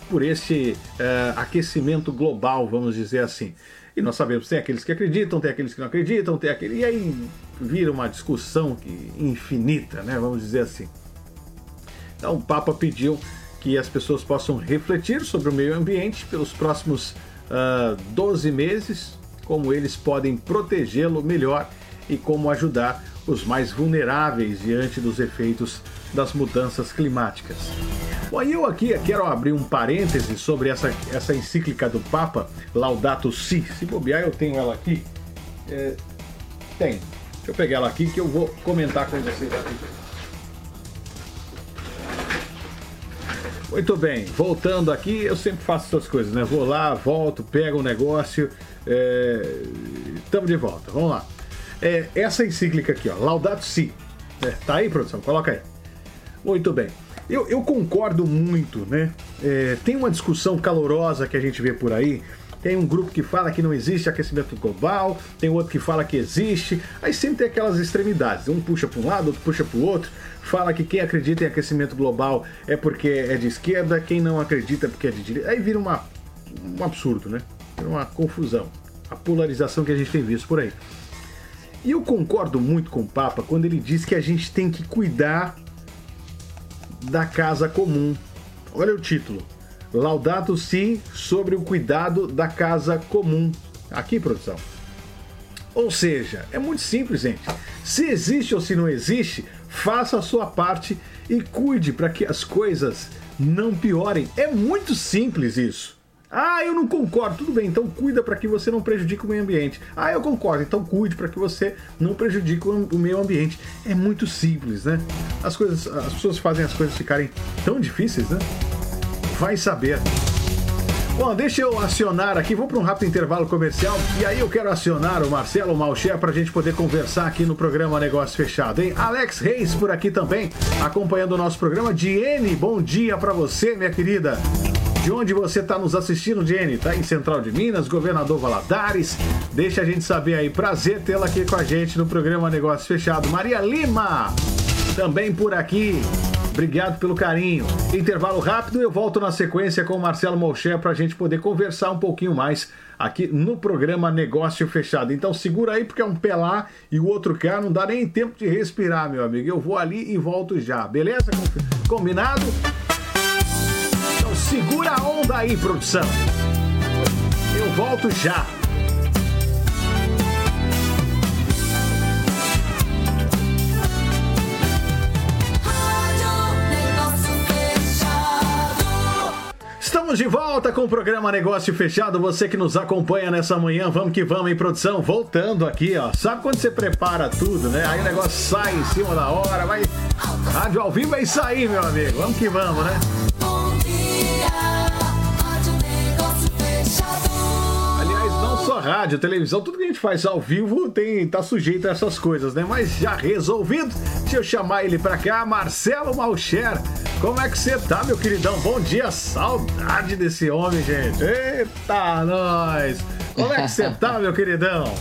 por esse uh, aquecimento global, vamos dizer assim. E nós sabemos, tem aqueles que acreditam, tem aqueles que não acreditam, tem aquele. E aí vira uma discussão infinita, né? Vamos dizer assim. Então o Papa pediu que as pessoas possam refletir sobre o meio ambiente pelos próximos uh, ah, 12 meses, como eles podem protegê-lo melhor e como ajudar os mais vulneráveis diante dos efeitos das mudanças climáticas. Bom, eu aqui quero abrir um parêntese sobre essa, essa encíclica do Papa, Laudato Si. Se bobear, eu tenho ela aqui. É, tem. Deixa eu pegar ela aqui que eu vou comentar com vocês aqui. Muito bem, voltando aqui, eu sempre faço essas coisas, né? Vou lá, volto, pego um negócio, estamos é... de volta, vamos lá. É, essa encíclica aqui, ó, Laudato Si. É, tá aí, produção? Coloca aí. Muito bem. Eu, eu concordo muito, né? É, tem uma discussão calorosa que a gente vê por aí. Tem um grupo que fala que não existe aquecimento global, tem outro que fala que existe. Aí sempre tem aquelas extremidades. Um puxa para um lado, outro puxa para o outro. Fala que quem acredita em aquecimento global é porque é de esquerda, quem não acredita é porque é de direita. Aí vira uma, um absurdo, né? Vira uma confusão. A polarização que a gente tem visto por aí. E eu concordo muito com o Papa quando ele diz que a gente tem que cuidar da casa comum. Olha o título. Laudato Si sobre o cuidado da casa comum. Aqui, produção. Ou seja, é muito simples, gente. Se existe ou se não existe, faça a sua parte e cuide para que as coisas não piorem. É muito simples isso. Ah, eu não concordo. Tudo bem, então cuida para que você não prejudique o meio ambiente. Ah, eu concordo. Então cuide para que você não prejudique o meio ambiente. É muito simples, né? As coisas, as pessoas fazem as coisas ficarem tão difíceis, né? Vai saber. Bom, deixa eu acionar aqui, vou para um rápido intervalo comercial e aí eu quero acionar o Marcelo Malcher para a gente poder conversar aqui no programa Negócio Fechado, hein? Alex Reis por aqui também, acompanhando o nosso programa. Diene, bom dia para você, minha querida. De onde você está nos assistindo, Jenny? Tá em Central de Minas, Governador Valadares. Deixa a gente saber aí. Prazer tê-la aqui com a gente no programa Negócio Fechado. Maria Lima, também por aqui. Obrigado pelo carinho. Intervalo rápido, eu volto na sequência com o Marcelo Molcher para a gente poder conversar um pouquinho mais aqui no programa Negócio Fechado. Então segura aí porque é um pé lá e o outro cá, não dá nem tempo de respirar, meu amigo. Eu vou ali e volto já, beleza? Combinado? Segura a onda aí, produção. Eu volto já. Estamos de volta com o programa Negócio Fechado. Você que nos acompanha nessa manhã, vamos que vamos em produção. Voltando aqui, ó. Sabe quando você prepara tudo, né? Aí o negócio sai em cima da hora, vai. Rádio ao vivo vai sair, meu amigo. Vamos que vamos, né? Só rádio, televisão, tudo que a gente faz ao vivo tem tá sujeito a essas coisas, né? Mas já resolvido, deixa eu chamar ele pra cá, Marcelo Malcher. Como é que você tá, meu queridão? Bom dia, saudade desse homem, gente. Eita, nós! Como é que você tá, meu queridão?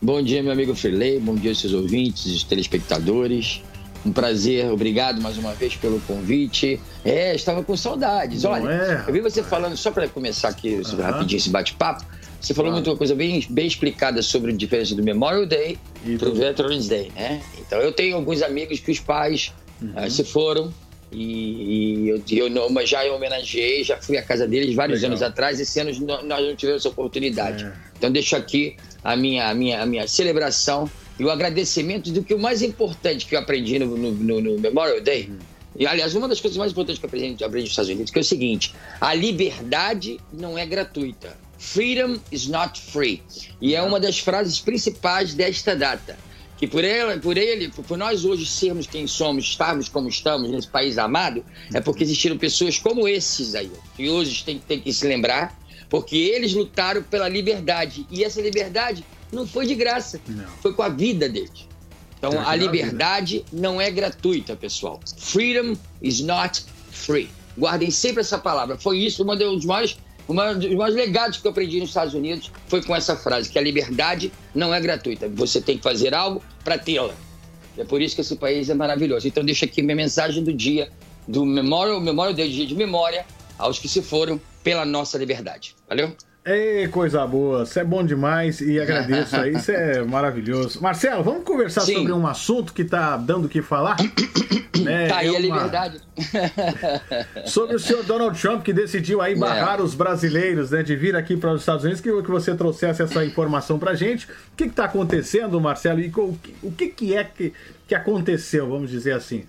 Bom dia, meu amigo Freeley, bom dia, seus ouvintes, os telespectadores. Um prazer, obrigado mais uma vez pelo convite. É, estava com saudades. Não Olha, é, eu vi você falando, só para começar aqui uhum. rapidinho esse bate-papo, você falou muito uma coisa bem, bem explicada sobre a diferença do Memorial Day e para o Veterans Day, né? Então eu tenho alguns amigos que os pais uhum. uh, se foram e, e eu, eu, já homenageei, já fui à casa deles vários Legal. anos atrás. Esse ano nós não tivemos essa oportunidade. É. Então deixo aqui a minha, a minha, a minha celebração e o agradecimento do que o mais importante que eu aprendi no, no, no Memorial Day. Uhum. E, aliás, uma das coisas mais importantes que eu aprendi, aprendi nos Estados Unidos que é o seguinte: a liberdade não é gratuita. Freedom is not free. E é uma das frases principais desta data. Que por ele, por ele, por nós hoje sermos quem somos, estarmos como estamos nesse país amado, é porque existiram pessoas como esses aí, que hoje tem, tem que se lembrar, porque eles lutaram pela liberdade. E essa liberdade não foi de graça, não. foi com a vida deles. Então, a liberdade não é gratuita, pessoal. Freedom is not free. Guardem sempre essa palavra. Foi isso, uma dos maiores, uma dos maiores legados que eu aprendi nos Estados Unidos foi com essa frase, que a liberdade não é gratuita. Você tem que fazer algo para tê-la. É por isso que esse país é maravilhoso. Então deixa aqui minha mensagem do dia, do Memorial, Memorial Day, dia de memória aos que se foram pela nossa liberdade. Valeu? Ei, coisa boa, isso é bom demais e agradeço aí, isso é maravilhoso. Marcelo, vamos conversar Sim. sobre um assunto que tá dando o que falar? né? Tá aí é uma... a liberdade. sobre o senhor Donald Trump que decidiu aí barrar é. os brasileiros né, de vir aqui para os Estados Unidos, que, que você trouxesse essa informação pra gente. O que está acontecendo, Marcelo, e o, o que, que é que, que aconteceu, vamos dizer assim?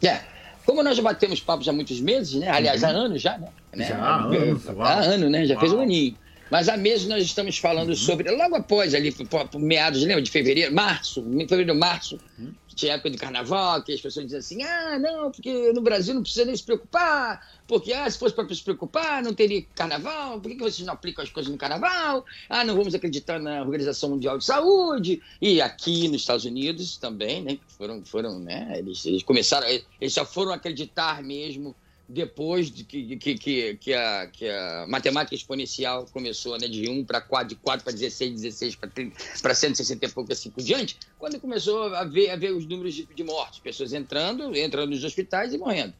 É. Como nós já batemos papos há muitos meses, né? Aliás, uhum. há anos já, né? Já há anos. Há anos, né? Já uau. fez um aninho. Mas há meses nós estamos falando uhum. sobre, logo após ali, meados, lembra, de fevereiro, março, fevereiro, março, uhum tinha época do carnaval, que as pessoas dizem assim: ah, não, porque no Brasil não precisa nem se preocupar, porque ah, se fosse para se preocupar, não teria carnaval, por que vocês não aplicam as coisas no carnaval? Ah, não vamos acreditar na Organização Mundial de Saúde. E aqui nos Estados Unidos também, né? Foram, foram né? Eles, eles começaram, eles só foram acreditar mesmo depois de que, que, que, que, a, que a matemática exponencial começou né, de 1 para 4, de 4 para 16, 16 para 160 e pouco assim por diante, quando começou a ver, a ver os números de, de mortes, pessoas entrando, entrando nos hospitais e morrendo.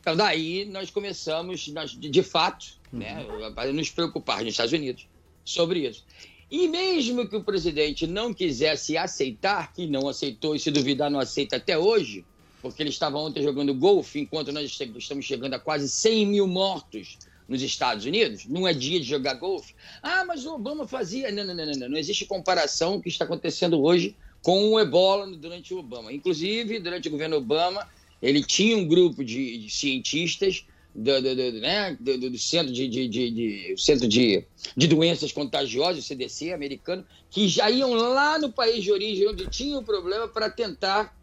Então, daí nós começamos, nós, de, de fato, né, a nos preocupar nos Estados Unidos sobre isso. E mesmo que o presidente não quisesse aceitar, que não aceitou e se duvidar não aceita até hoje, porque ele estava ontem jogando golfe, enquanto nós estamos chegando a quase 100 mil mortos nos Estados Unidos. Não é dia de jogar golfe. Ah, mas o Obama fazia. Não, não, não, não. Não existe comparação com o que está acontecendo hoje com o ebola durante o Obama. Inclusive, durante o governo Obama, ele tinha um grupo de, de cientistas do, do, do, né, do, do Centro, de, de, de, de, Centro de, de Doenças Contagiosas, o CDC americano, que já iam lá no país de origem onde tinha o problema para tentar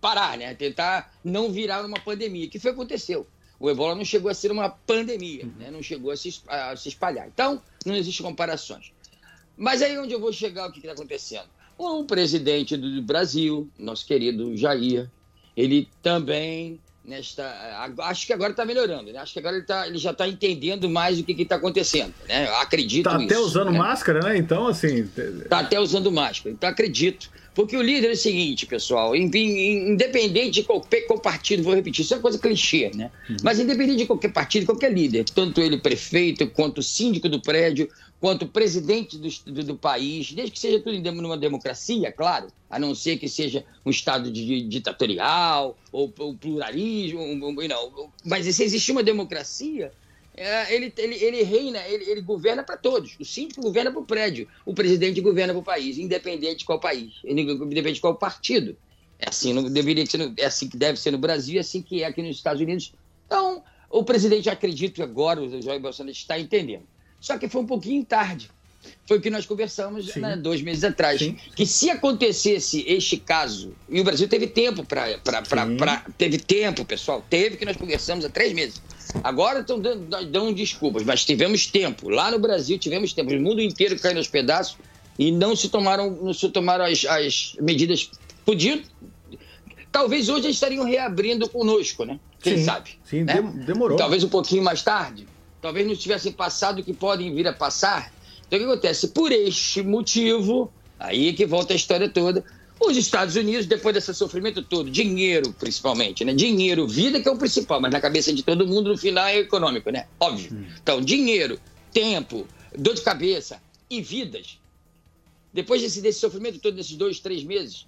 parar, né? Tentar não virar uma pandemia, que foi o que aconteceu. O ebola não chegou a ser uma pandemia, né? não chegou a se, a se espalhar. Então, não existem comparações. Mas aí onde eu vou chegar, o que está acontecendo? O presidente do Brasil, nosso querido Jair, ele também nesta. Acho que agora está melhorando, né? Acho que agora ele, tá, ele já está entendendo mais o que está acontecendo. Né? Eu acredito. Está até usando né? máscara, né? Então, assim. Está até usando máscara. Então, acredito porque o líder é o seguinte, pessoal, independente de qualquer, partido, vou repetir, isso é uma coisa clichê, né? Uhum. Mas independente de qualquer partido, qualquer líder, tanto ele prefeito, quanto síndico do prédio, quanto presidente do, do, do país, desde que seja tudo em uma democracia, claro, a não ser que seja um estado de, ditatorial ou, ou pluralismo, não, mas se existir uma democracia, é, ele, ele, ele reina, ele, ele governa para todos. O síndico governa para o prédio, o presidente governa para o país, independente de qual país, independente de qual partido. É assim, não deveria ser, é assim que deve ser no Brasil, é assim que é aqui nos Estados Unidos. Então, o presidente, acredito agora, o Jair Bolsonaro está entendendo. Só que foi um pouquinho tarde. Foi o que nós conversamos né, dois meses atrás. Sim. Que se acontecesse este caso, e o Brasil teve tempo para. Teve tempo, pessoal, teve que nós conversamos há três meses. Agora estão dando, dando desculpas, mas tivemos tempo. Lá no Brasil tivemos tempo. O mundo inteiro caiu nos pedaços e não se tomaram, não se tomaram as, as medidas. Podiam. Talvez hoje eles estariam reabrindo conosco, né? Quem sim, sabe? Sim, né? demorou. Talvez um pouquinho mais tarde. Talvez não tivessem passado o que podem vir a passar. Então o que acontece? Por este motivo, aí que volta a história toda os Estados Unidos, depois desse sofrimento todo, dinheiro principalmente, né? Dinheiro, vida que é o principal, mas na cabeça de todo mundo no final é econômico, né? Óbvio. Hum. Então, dinheiro, tempo, dor de cabeça e vidas. Depois desse, desse sofrimento todo, desses dois, três meses,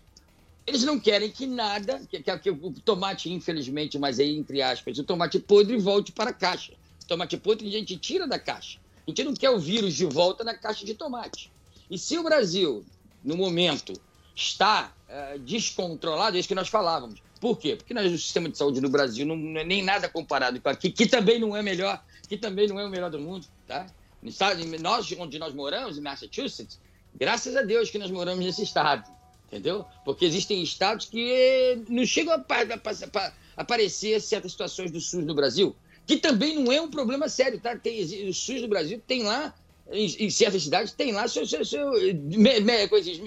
eles não querem que nada, que, que, que, o tomate, infelizmente, mas aí entre aspas, o tomate podre volte para a caixa. O tomate podre a gente tira da caixa. A gente não quer o vírus de volta na caixa de tomate. E se o Brasil, no momento, está uh, descontrolado, é isso que nós falávamos. Por quê? Porque nós, o sistema de saúde no Brasil não, não, é nem nada comparado com aqui, que também não é melhor, que também não é o melhor do mundo, tá? Nós, onde nós moramos, em Massachusetts, graças a Deus que nós moramos nesse estado, entendeu? Porque existem estados que não chegam a, a, a, a aparecer certas situações do SUS no Brasil, que também não é um problema sério, tá? Tem, o SUS no Brasil tem lá em, em certas cidades tem lá seus, seus, seus,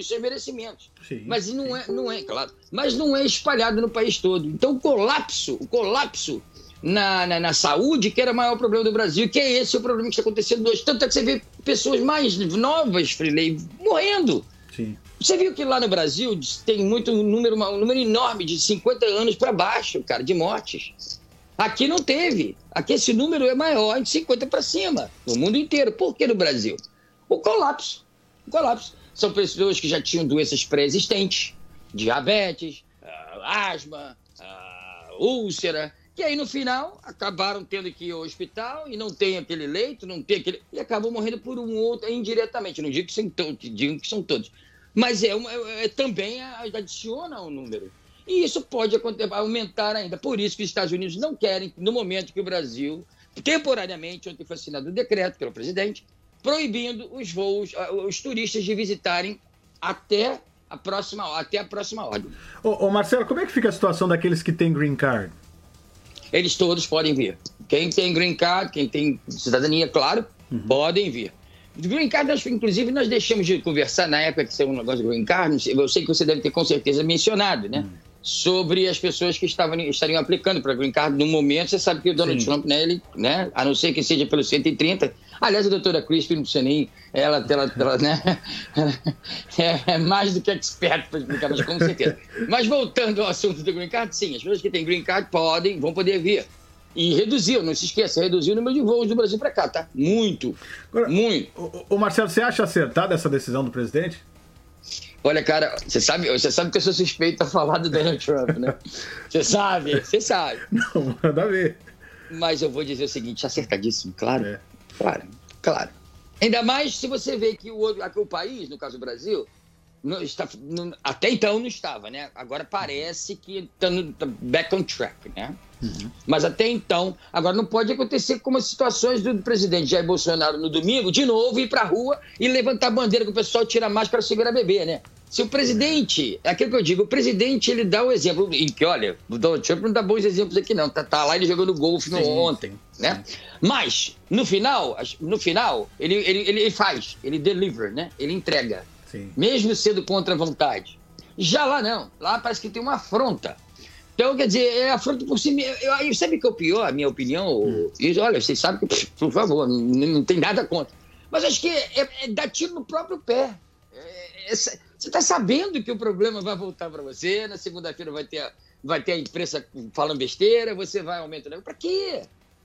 seus merecimentos. Sim, mas não é, não é, claro, mas não é espalhado no país todo. Então o colapso, o colapso na, na, na, saúde, que era o maior problema do Brasil, que é esse o problema que está acontecendo hoje. Tanto é que você vê pessoas mais novas, Freeley, morrendo. Sim. Você viu que lá no Brasil tem muito um número, um número enorme de 50 anos para baixo, cara, de mortes. Aqui não teve. Aqui esse número é maior de 50 para cima, no mundo inteiro. Por que no Brasil? O colapso. O colapso. São pessoas que já tinham doenças pré-existentes, diabetes, ah, asma, ah, úlcera, que aí no final acabaram tendo que ir ao hospital e não tem aquele leito, não tem aquele. e acabam morrendo por um outro indiretamente. Não digo que são todos, digo que são todos. Mas é, uma, é, é também adiciona o número. E isso pode aumentar ainda. Por isso que os Estados Unidos não querem, no momento que o Brasil, temporariamente, ontem foi assinado um decreto pelo presidente, proibindo os voos, os turistas de visitarem até a próxima, até a próxima ordem. Ô, ô Marcelo, como é que fica a situação daqueles que têm green card? eles todos podem vir. Quem tem green card, quem tem cidadania, claro, uhum. podem vir. Green card, nós, inclusive, nós deixamos de conversar na época que saiu um negócio de green card, eu sei que você deve ter com certeza mencionado, né? Uhum. Sobre as pessoas que estavam, estariam aplicando para green card no momento. Você sabe que o Donald Sim. Trump, né, ele, né, a não ser que seja pelo 130, Aliás, a doutora Crispi, não precisa nem. Ela, ela, ela né? é, é, mais do que expert para explicar, mas com certeza. Mas voltando ao assunto do green card, sim, as pessoas que têm green card podem, vão poder vir. E reduziu, não se esqueça, reduziu o número de voos do Brasil para cá, tá? Muito. Agora, muito. O, o Marcelo, você acha acertada essa decisão do presidente? Olha, cara, você sabe, você sabe que eu sou suspeito a falar do Donald Trump, né? Você sabe, você sabe. Não, manda ver. Mas eu vou dizer o seguinte, acertadíssimo, claro. É. Claro, claro. Ainda mais se você vê que o, outro, aqui, o país, no caso do Brasil, não está, não, até então não estava, né? Agora parece que está tá back on track, né? Uhum. Mas até então, agora não pode acontecer como as situações do presidente Jair Bolsonaro no domingo, de novo ir para a rua e levantar a bandeira que o pessoal tira a máscara e segurar bebê, né? Se o presidente, é aquilo que eu digo, o presidente ele dá o exemplo, e que olha, o Donald Trump não dá bons exemplos aqui não, tá, tá lá ele jogando golfe ontem, né? Mas, no final, no final, ele, ele, ele faz, ele deliver, né? Ele entrega, Sim. mesmo sendo contra a vontade. Já lá não, lá parece que tem uma afronta. Então, quer dizer, é afronta por si mesmo. Eu, sabe que é o pior, a minha opinião? Hum. Olha, vocês sabem que, por favor, não, não tem nada contra. Mas acho que é, é dar tiro no próprio pé. É, é, você está sabendo que o problema vai voltar para você, na segunda-feira vai ter, a, vai ter a imprensa falando besteira, você vai aumentando. Para quê?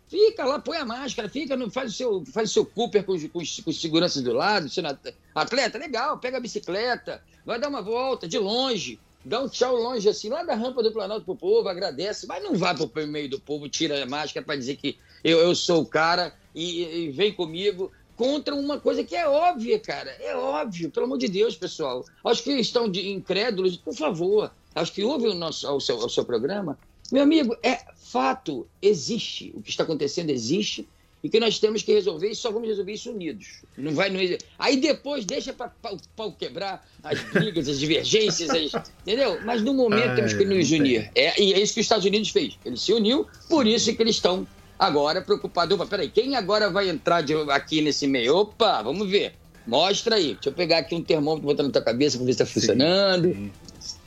Fica lá, põe a máscara, fica, faz o seu, faz o seu Cooper com, com, com segurança do lado, sendo atleta, legal, pega a bicicleta, vai dar uma volta de longe, dá um tchau longe assim, lá da rampa do Planalto pro povo, agradece, mas não vai pro meio do povo, tira a máscara para dizer que eu, eu sou o cara e, e vem comigo contra uma coisa que é óbvia, cara. É óbvio, pelo amor de Deus, pessoal. Aos que estão de incrédulos, por favor, aos que ouvem o, nosso, o, seu, o seu programa, meu amigo, é fato, existe. O que está acontecendo existe e que nós temos que resolver e só vamos resolver isso unidos. Não vai, não... Aí depois deixa para o pau quebrar as brigas, as divergências, as... entendeu? Mas no momento Ai, temos que nos unir. É, e é isso que os Estados Unidos fez. Ele se uniu, por isso que eles estão Agora, preocupado, opa, peraí, quem agora vai entrar de, aqui nesse meio? Opa, vamos ver. Mostra aí. Deixa eu pegar aqui um termômetro, botar na tua cabeça para ver se está funcionando. Sim.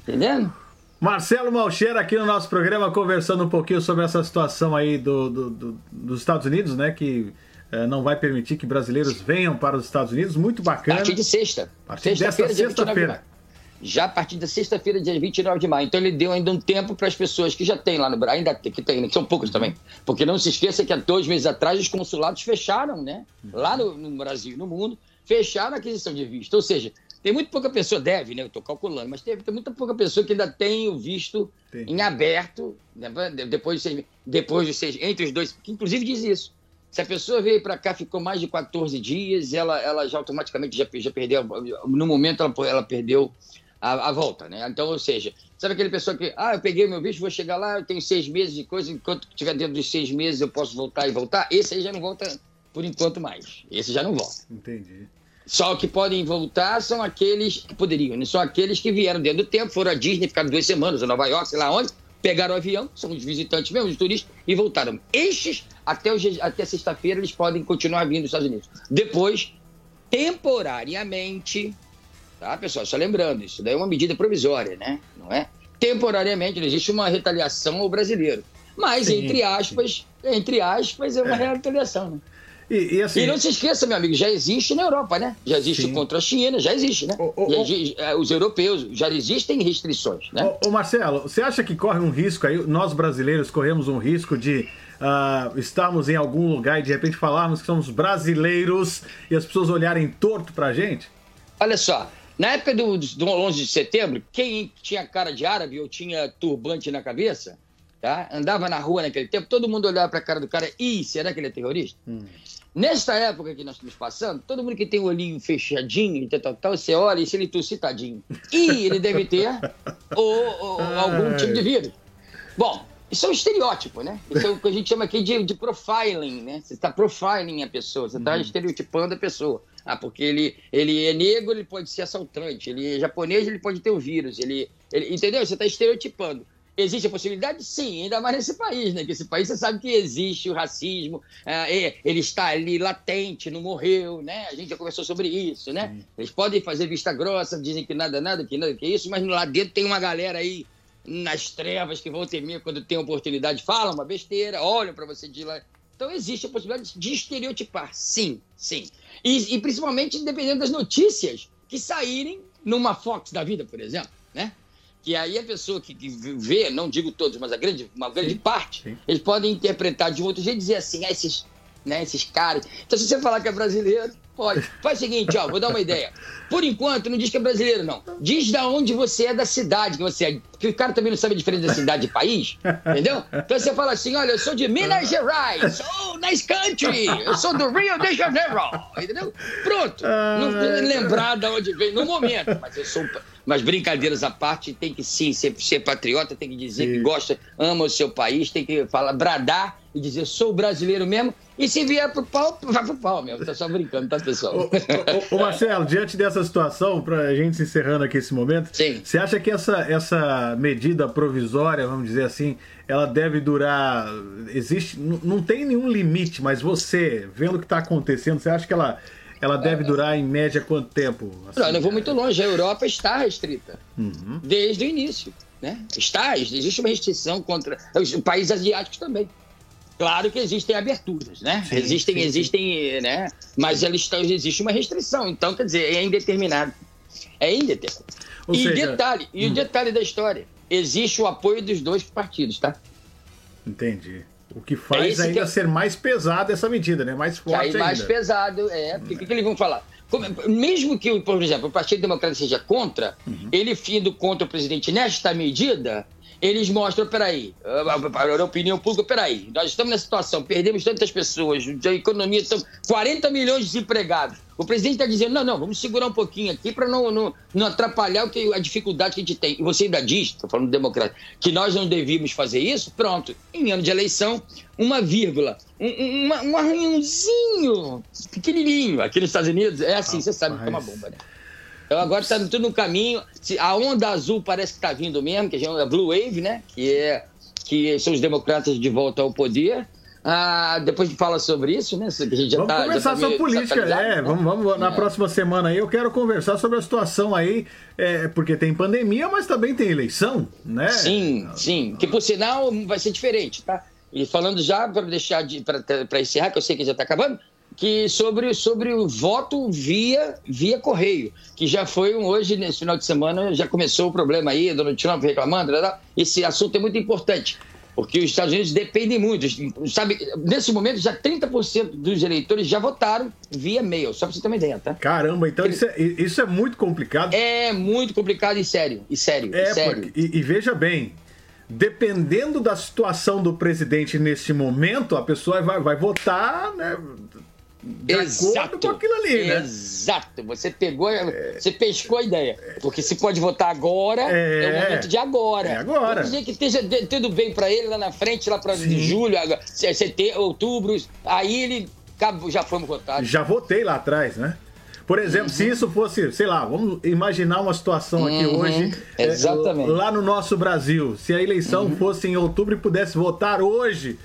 Entendendo? Marcelo Malcher aqui no nosso programa conversando um pouquinho sobre essa situação aí do, do, do dos Estados Unidos, né? Que é, não vai permitir que brasileiros venham para os Estados Unidos. Muito bacana. A partir de sexta. A partir sexta desta sexta-feira já a partir da sexta-feira, dia 29 de maio. Então ele deu ainda um tempo para as pessoas que já têm lá no Brasil, ainda que tem, que são poucas também. Porque não se esqueça que há dois meses atrás os consulados fecharam, né? Lá no, no Brasil e no mundo, fecharam a aquisição de visto. Ou seja, tem muito pouca pessoa, deve, né? Eu estou calculando, mas tem, tem muita pouca pessoa que ainda tem o visto tem. em aberto, né? depois, de seis, depois de seis, entre os dois, que inclusive diz isso. Se a pessoa veio para cá, ficou mais de 14 dias, ela, ela já automaticamente já, já perdeu, no momento ela, ela perdeu a, a, volta, né? Então, ou seja, sabe aquele pessoa que, ah, eu peguei meu visto, vou chegar lá, eu tenho seis meses de coisa, enquanto tiver dentro dos seis meses eu posso voltar e voltar? Esse aí já não volta por enquanto mais. Esse já não volta. Entendi. Só que podem voltar são aqueles que poderiam, né? São aqueles que vieram dentro do tempo, foram à Disney, ficaram duas semanas, em Nova York, sei lá onde, pegaram o avião, são os visitantes mesmo, os turistas, e voltaram. Estes, até, até sexta-feira, eles podem continuar vindo dos Estados Unidos. Depois, temporariamente, Tá, pessoal? Só lembrando, isso daí é uma medida provisória, né? Não é? Temporariamente, existe uma retaliação ao brasileiro. Mas, Sim. entre aspas, entre aspas, é uma é. retaliação, né? E, e, assim, e, não se esqueça, meu amigo, já existe na Europa, né? Já existe sim. contra a China, já existe, né? É, os europeus já existem restrições, né? Ô, Marcelo, você acha que corre um risco aí, nós brasileiros corremos um risco de uh, estarmos em algum lugar e de repente falarmos que somos brasileiros e as pessoas olharem torto pra gente? Olha só, na época do, do 11 de setembro, quem tinha cara de árabe ou tinha turbante na cabeça, tá? andava na rua naquele tempo, todo mundo olhava para a cara do cara, ih, será que ele é terrorista? Hum. Nesta época que nós estamos passando, todo mundo que tem o olhinho fechadinho, tal, tal, tal, você olha e se ele tossir, tadinho. E ele deve ter ou, ou, algum tipo de vírus. Bom, isso é um estereótipo, né? Isso é o que a gente chama aqui de, de profiling, né? Você está profiling a pessoa, você está uhum. estereotipando a pessoa. Ah, porque ele, ele é negro, ele pode ser assaltante. Ele é japonês, ele pode ter o vírus. Ele, ele entendeu? Você está estereotipando. Existe a possibilidade? Sim, ainda mais nesse país, né? Que esse país você sabe que existe o racismo, é, ele está ali latente, não morreu, né? A gente já conversou sobre isso, né? Sim. Eles podem fazer vista grossa, dizem que nada, nada, que nada, que isso, mas lá dentro tem uma galera aí nas trevas que vão temer quando tem oportunidade, falam uma besteira, olham para você de lá. Então existe a possibilidade de estereotipar, sim, sim. E, e, principalmente dependendo das notícias que saírem numa Fox da vida, por exemplo, né? Que aí a pessoa que, que vê, não digo todos, mas a grande, uma grande sim, parte, sim. eles podem interpretar de um outro jeito e dizer assim, ah, esses, né, esses caras. Então se você falar que é brasileiro, Pode. Faz o seguinte, ó, vou dar uma ideia. Por enquanto, não diz que é brasileiro, não. Diz da onde você é da cidade que você é. Porque o cara também não sabe a diferença da cidade e país, entendeu? Então você fala assim: olha, eu sou de Minas Gerais, oh, nice country, eu sou do Rio de Janeiro, entendeu? Pronto. Não lembrar de onde veio no momento, mas eu sou. Mas brincadeiras à parte, tem que sim ser, ser patriota, tem que dizer sim. que gosta, ama o seu país, tem que falar, bradar e dizer sou brasileiro mesmo. E se vier pro pau, vai pro pau mesmo. Tá só brincando, tá, pessoal? Ô, ô, ô Marcelo, diante dessa situação, pra gente encerrando aqui esse momento, Sim. você acha que essa, essa medida provisória, vamos dizer assim, ela deve durar. Existe. Não tem nenhum limite, mas você, vendo o que está acontecendo, você acha que ela ela deve durar em média quanto tempo? Assim, não, não vou muito longe. A Europa está restrita uhum. desde o início. Né? Está, existe uma restrição contra os países asiáticos também. Claro que existem aberturas, né? Sim, existem, sim, existem, né? Mas eles existe uma restrição. Então, quer dizer, é indeterminado. É indeterminado. Ou e seja... detalhe, e hum. o detalhe da história, existe o apoio dos dois partidos, tá? Entendi. O que faz é ainda que... ser mais pesado essa medida, né? Mais forte ainda. Mais pesado, é. Porque o que, que, eles vão falar? Como, mesmo que, por exemplo, o Partido Democrata seja contra, uhum. ele findo contra o presidente nesta medida, eles mostram, peraí, a, opinião pública, peraí, nós estamos nessa situação, perdemos tantas pessoas, a economia, estamos 40 milhões de desempregados. O presidente está dizendo, não, não, vamos segurar um pouquinho aqui para não, não, não, atrapalhar o que, a dificuldade que a gente tem. E você ainda diz, estou falando democrata, que nós não devíamos fazer isso? Pronto, em ano de eleição, uma vírgula, um, uma, um arranhãozinho pequenininho aqui nos Estados Unidos, é assim, você sabe que é uma bomba, né? Então agora está tudo no caminho. A onda azul parece que está vindo mesmo, que é a Blue Wave, né? Que, é, que são os democratas de volta ao poder. Ah, depois de fala sobre isso, né? Que a gente já vamos tá, conversar tá sobre política, é. Né? Vamos, vamos na é. próxima semana aí. Eu quero conversar sobre a situação aí, é, porque tem pandemia, mas também tem eleição, né? Sim, sim. Que por sinal vai ser diferente, tá? E falando já para deixar de para encerrar, que eu sei que já está acabando que sobre, sobre o voto via, via correio, que já foi um, hoje, nesse final de semana, já começou o problema aí, Donald Trump reclamando, né, esse assunto é muito importante, porque os Estados Unidos dependem muito, sabe, nesse momento já 30% dos eleitores já votaram via mail, só para você ter uma ideia, tá? Caramba, então isso é, isso é muito complicado. É muito complicado e sério, e sério, é, e sério. Porque, e, e veja bem, dependendo da situação do presidente nesse momento, a pessoa vai, vai votar, né? De Exato. com aquilo ali, né? Exato. Você pegou, é... você pescou a ideia. Porque se pode votar agora, é, é o momento de agora. É agora. Vamos dizer que esteja tudo bem para ele lá na frente, lá para julho, setembro, outubro. Aí ele já fomos votados. Já votei lá atrás, né? Por exemplo, uhum. se isso fosse, sei lá, vamos imaginar uma situação aqui uhum. hoje, é, Exatamente. É, lá no nosso Brasil, se a eleição uhum. fosse em outubro e pudesse votar hoje,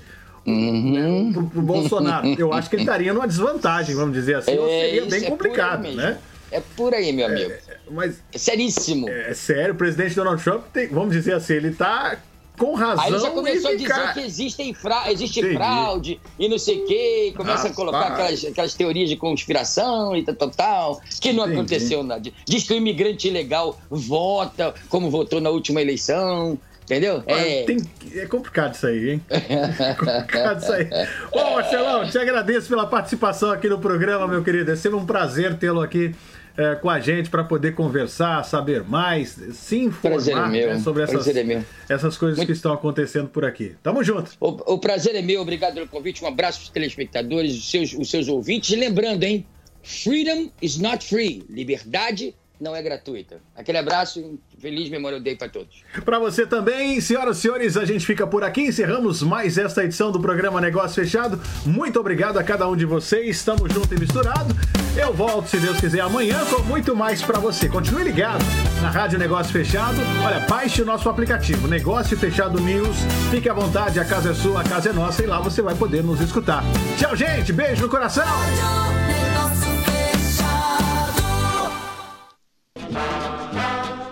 uhum. pro, pro Bolsonaro. Eu acho que ele estaria numa desvantagem, vamos dizer assim. É, seria bem é complicado, né? É por aí, meu amigo. É, mas, é seríssimo. É, sério, o presidente Donald Trump tem, vamos dizer assim, ele está com razão. Aí já começou a dizer que existem fra... existe fraude e não sei o quê, começa a colocar aquelas, aquelas teorias de conspiração e tal, tal, tal que não aconteceu nada. Diz que o imigrante ilegal vota como votou na última eleição. Entendeu? É... Tem... é complicado isso aí, hein? É complicado isso aí. Bom, Marcelão, te agradeço pela participação aqui no programa, meu querido. É sempre um prazer tê-lo aqui é, com a gente para poder conversar, saber mais, se informar é né, sobre essas, é essas coisas Muito... que estão acontecendo por aqui. Tamo junto. O, o, prazer é meu, obrigado pelo convite. Um abraço para os telespectadores, os seus, os seus ouvintes. E lembrando, hein? Freedom is not free. Liberdade não é gratuita. Aquele abraço e feliz Memorial Day para todos. Para você também, senhoras e senhores, a gente fica por aqui. Encerramos mais esta edição do programa Negócio Fechado. Muito obrigado a cada um de vocês. Estamos junto e misturado. Eu volto, se Deus quiser, amanhã com muito mais para você. Continue ligado na Rádio Negócio Fechado. Olha, baixe o nosso aplicativo Negócio Fechado News. Fique à vontade, a casa é sua, a casa é nossa e lá você vai poder nos escutar. Tchau, gente. Beijo no coração.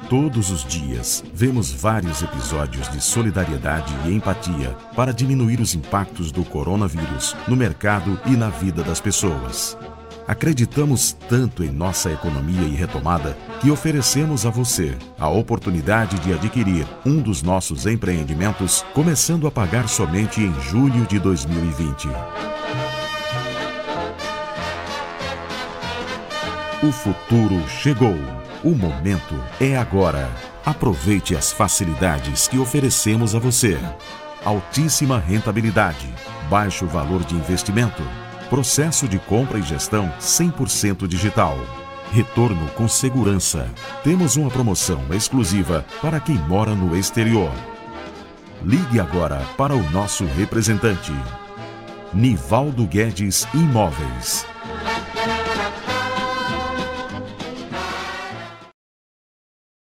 Todos os dias, vemos vários episódios de solidariedade e empatia para diminuir os impactos do coronavírus no mercado e na vida das pessoas. Acreditamos tanto em nossa economia e retomada que oferecemos a você a oportunidade de adquirir um dos nossos empreendimentos, começando a pagar somente em julho de 2020. O futuro chegou. O momento é agora. Aproveite as facilidades que oferecemos a você. Altíssima rentabilidade, baixo valor de investimento, processo de compra e gestão 100% digital. Retorno com segurança. Temos uma promoção exclusiva para quem mora no exterior. Ligue agora para o nosso representante. Nivaldo Guedes Imóveis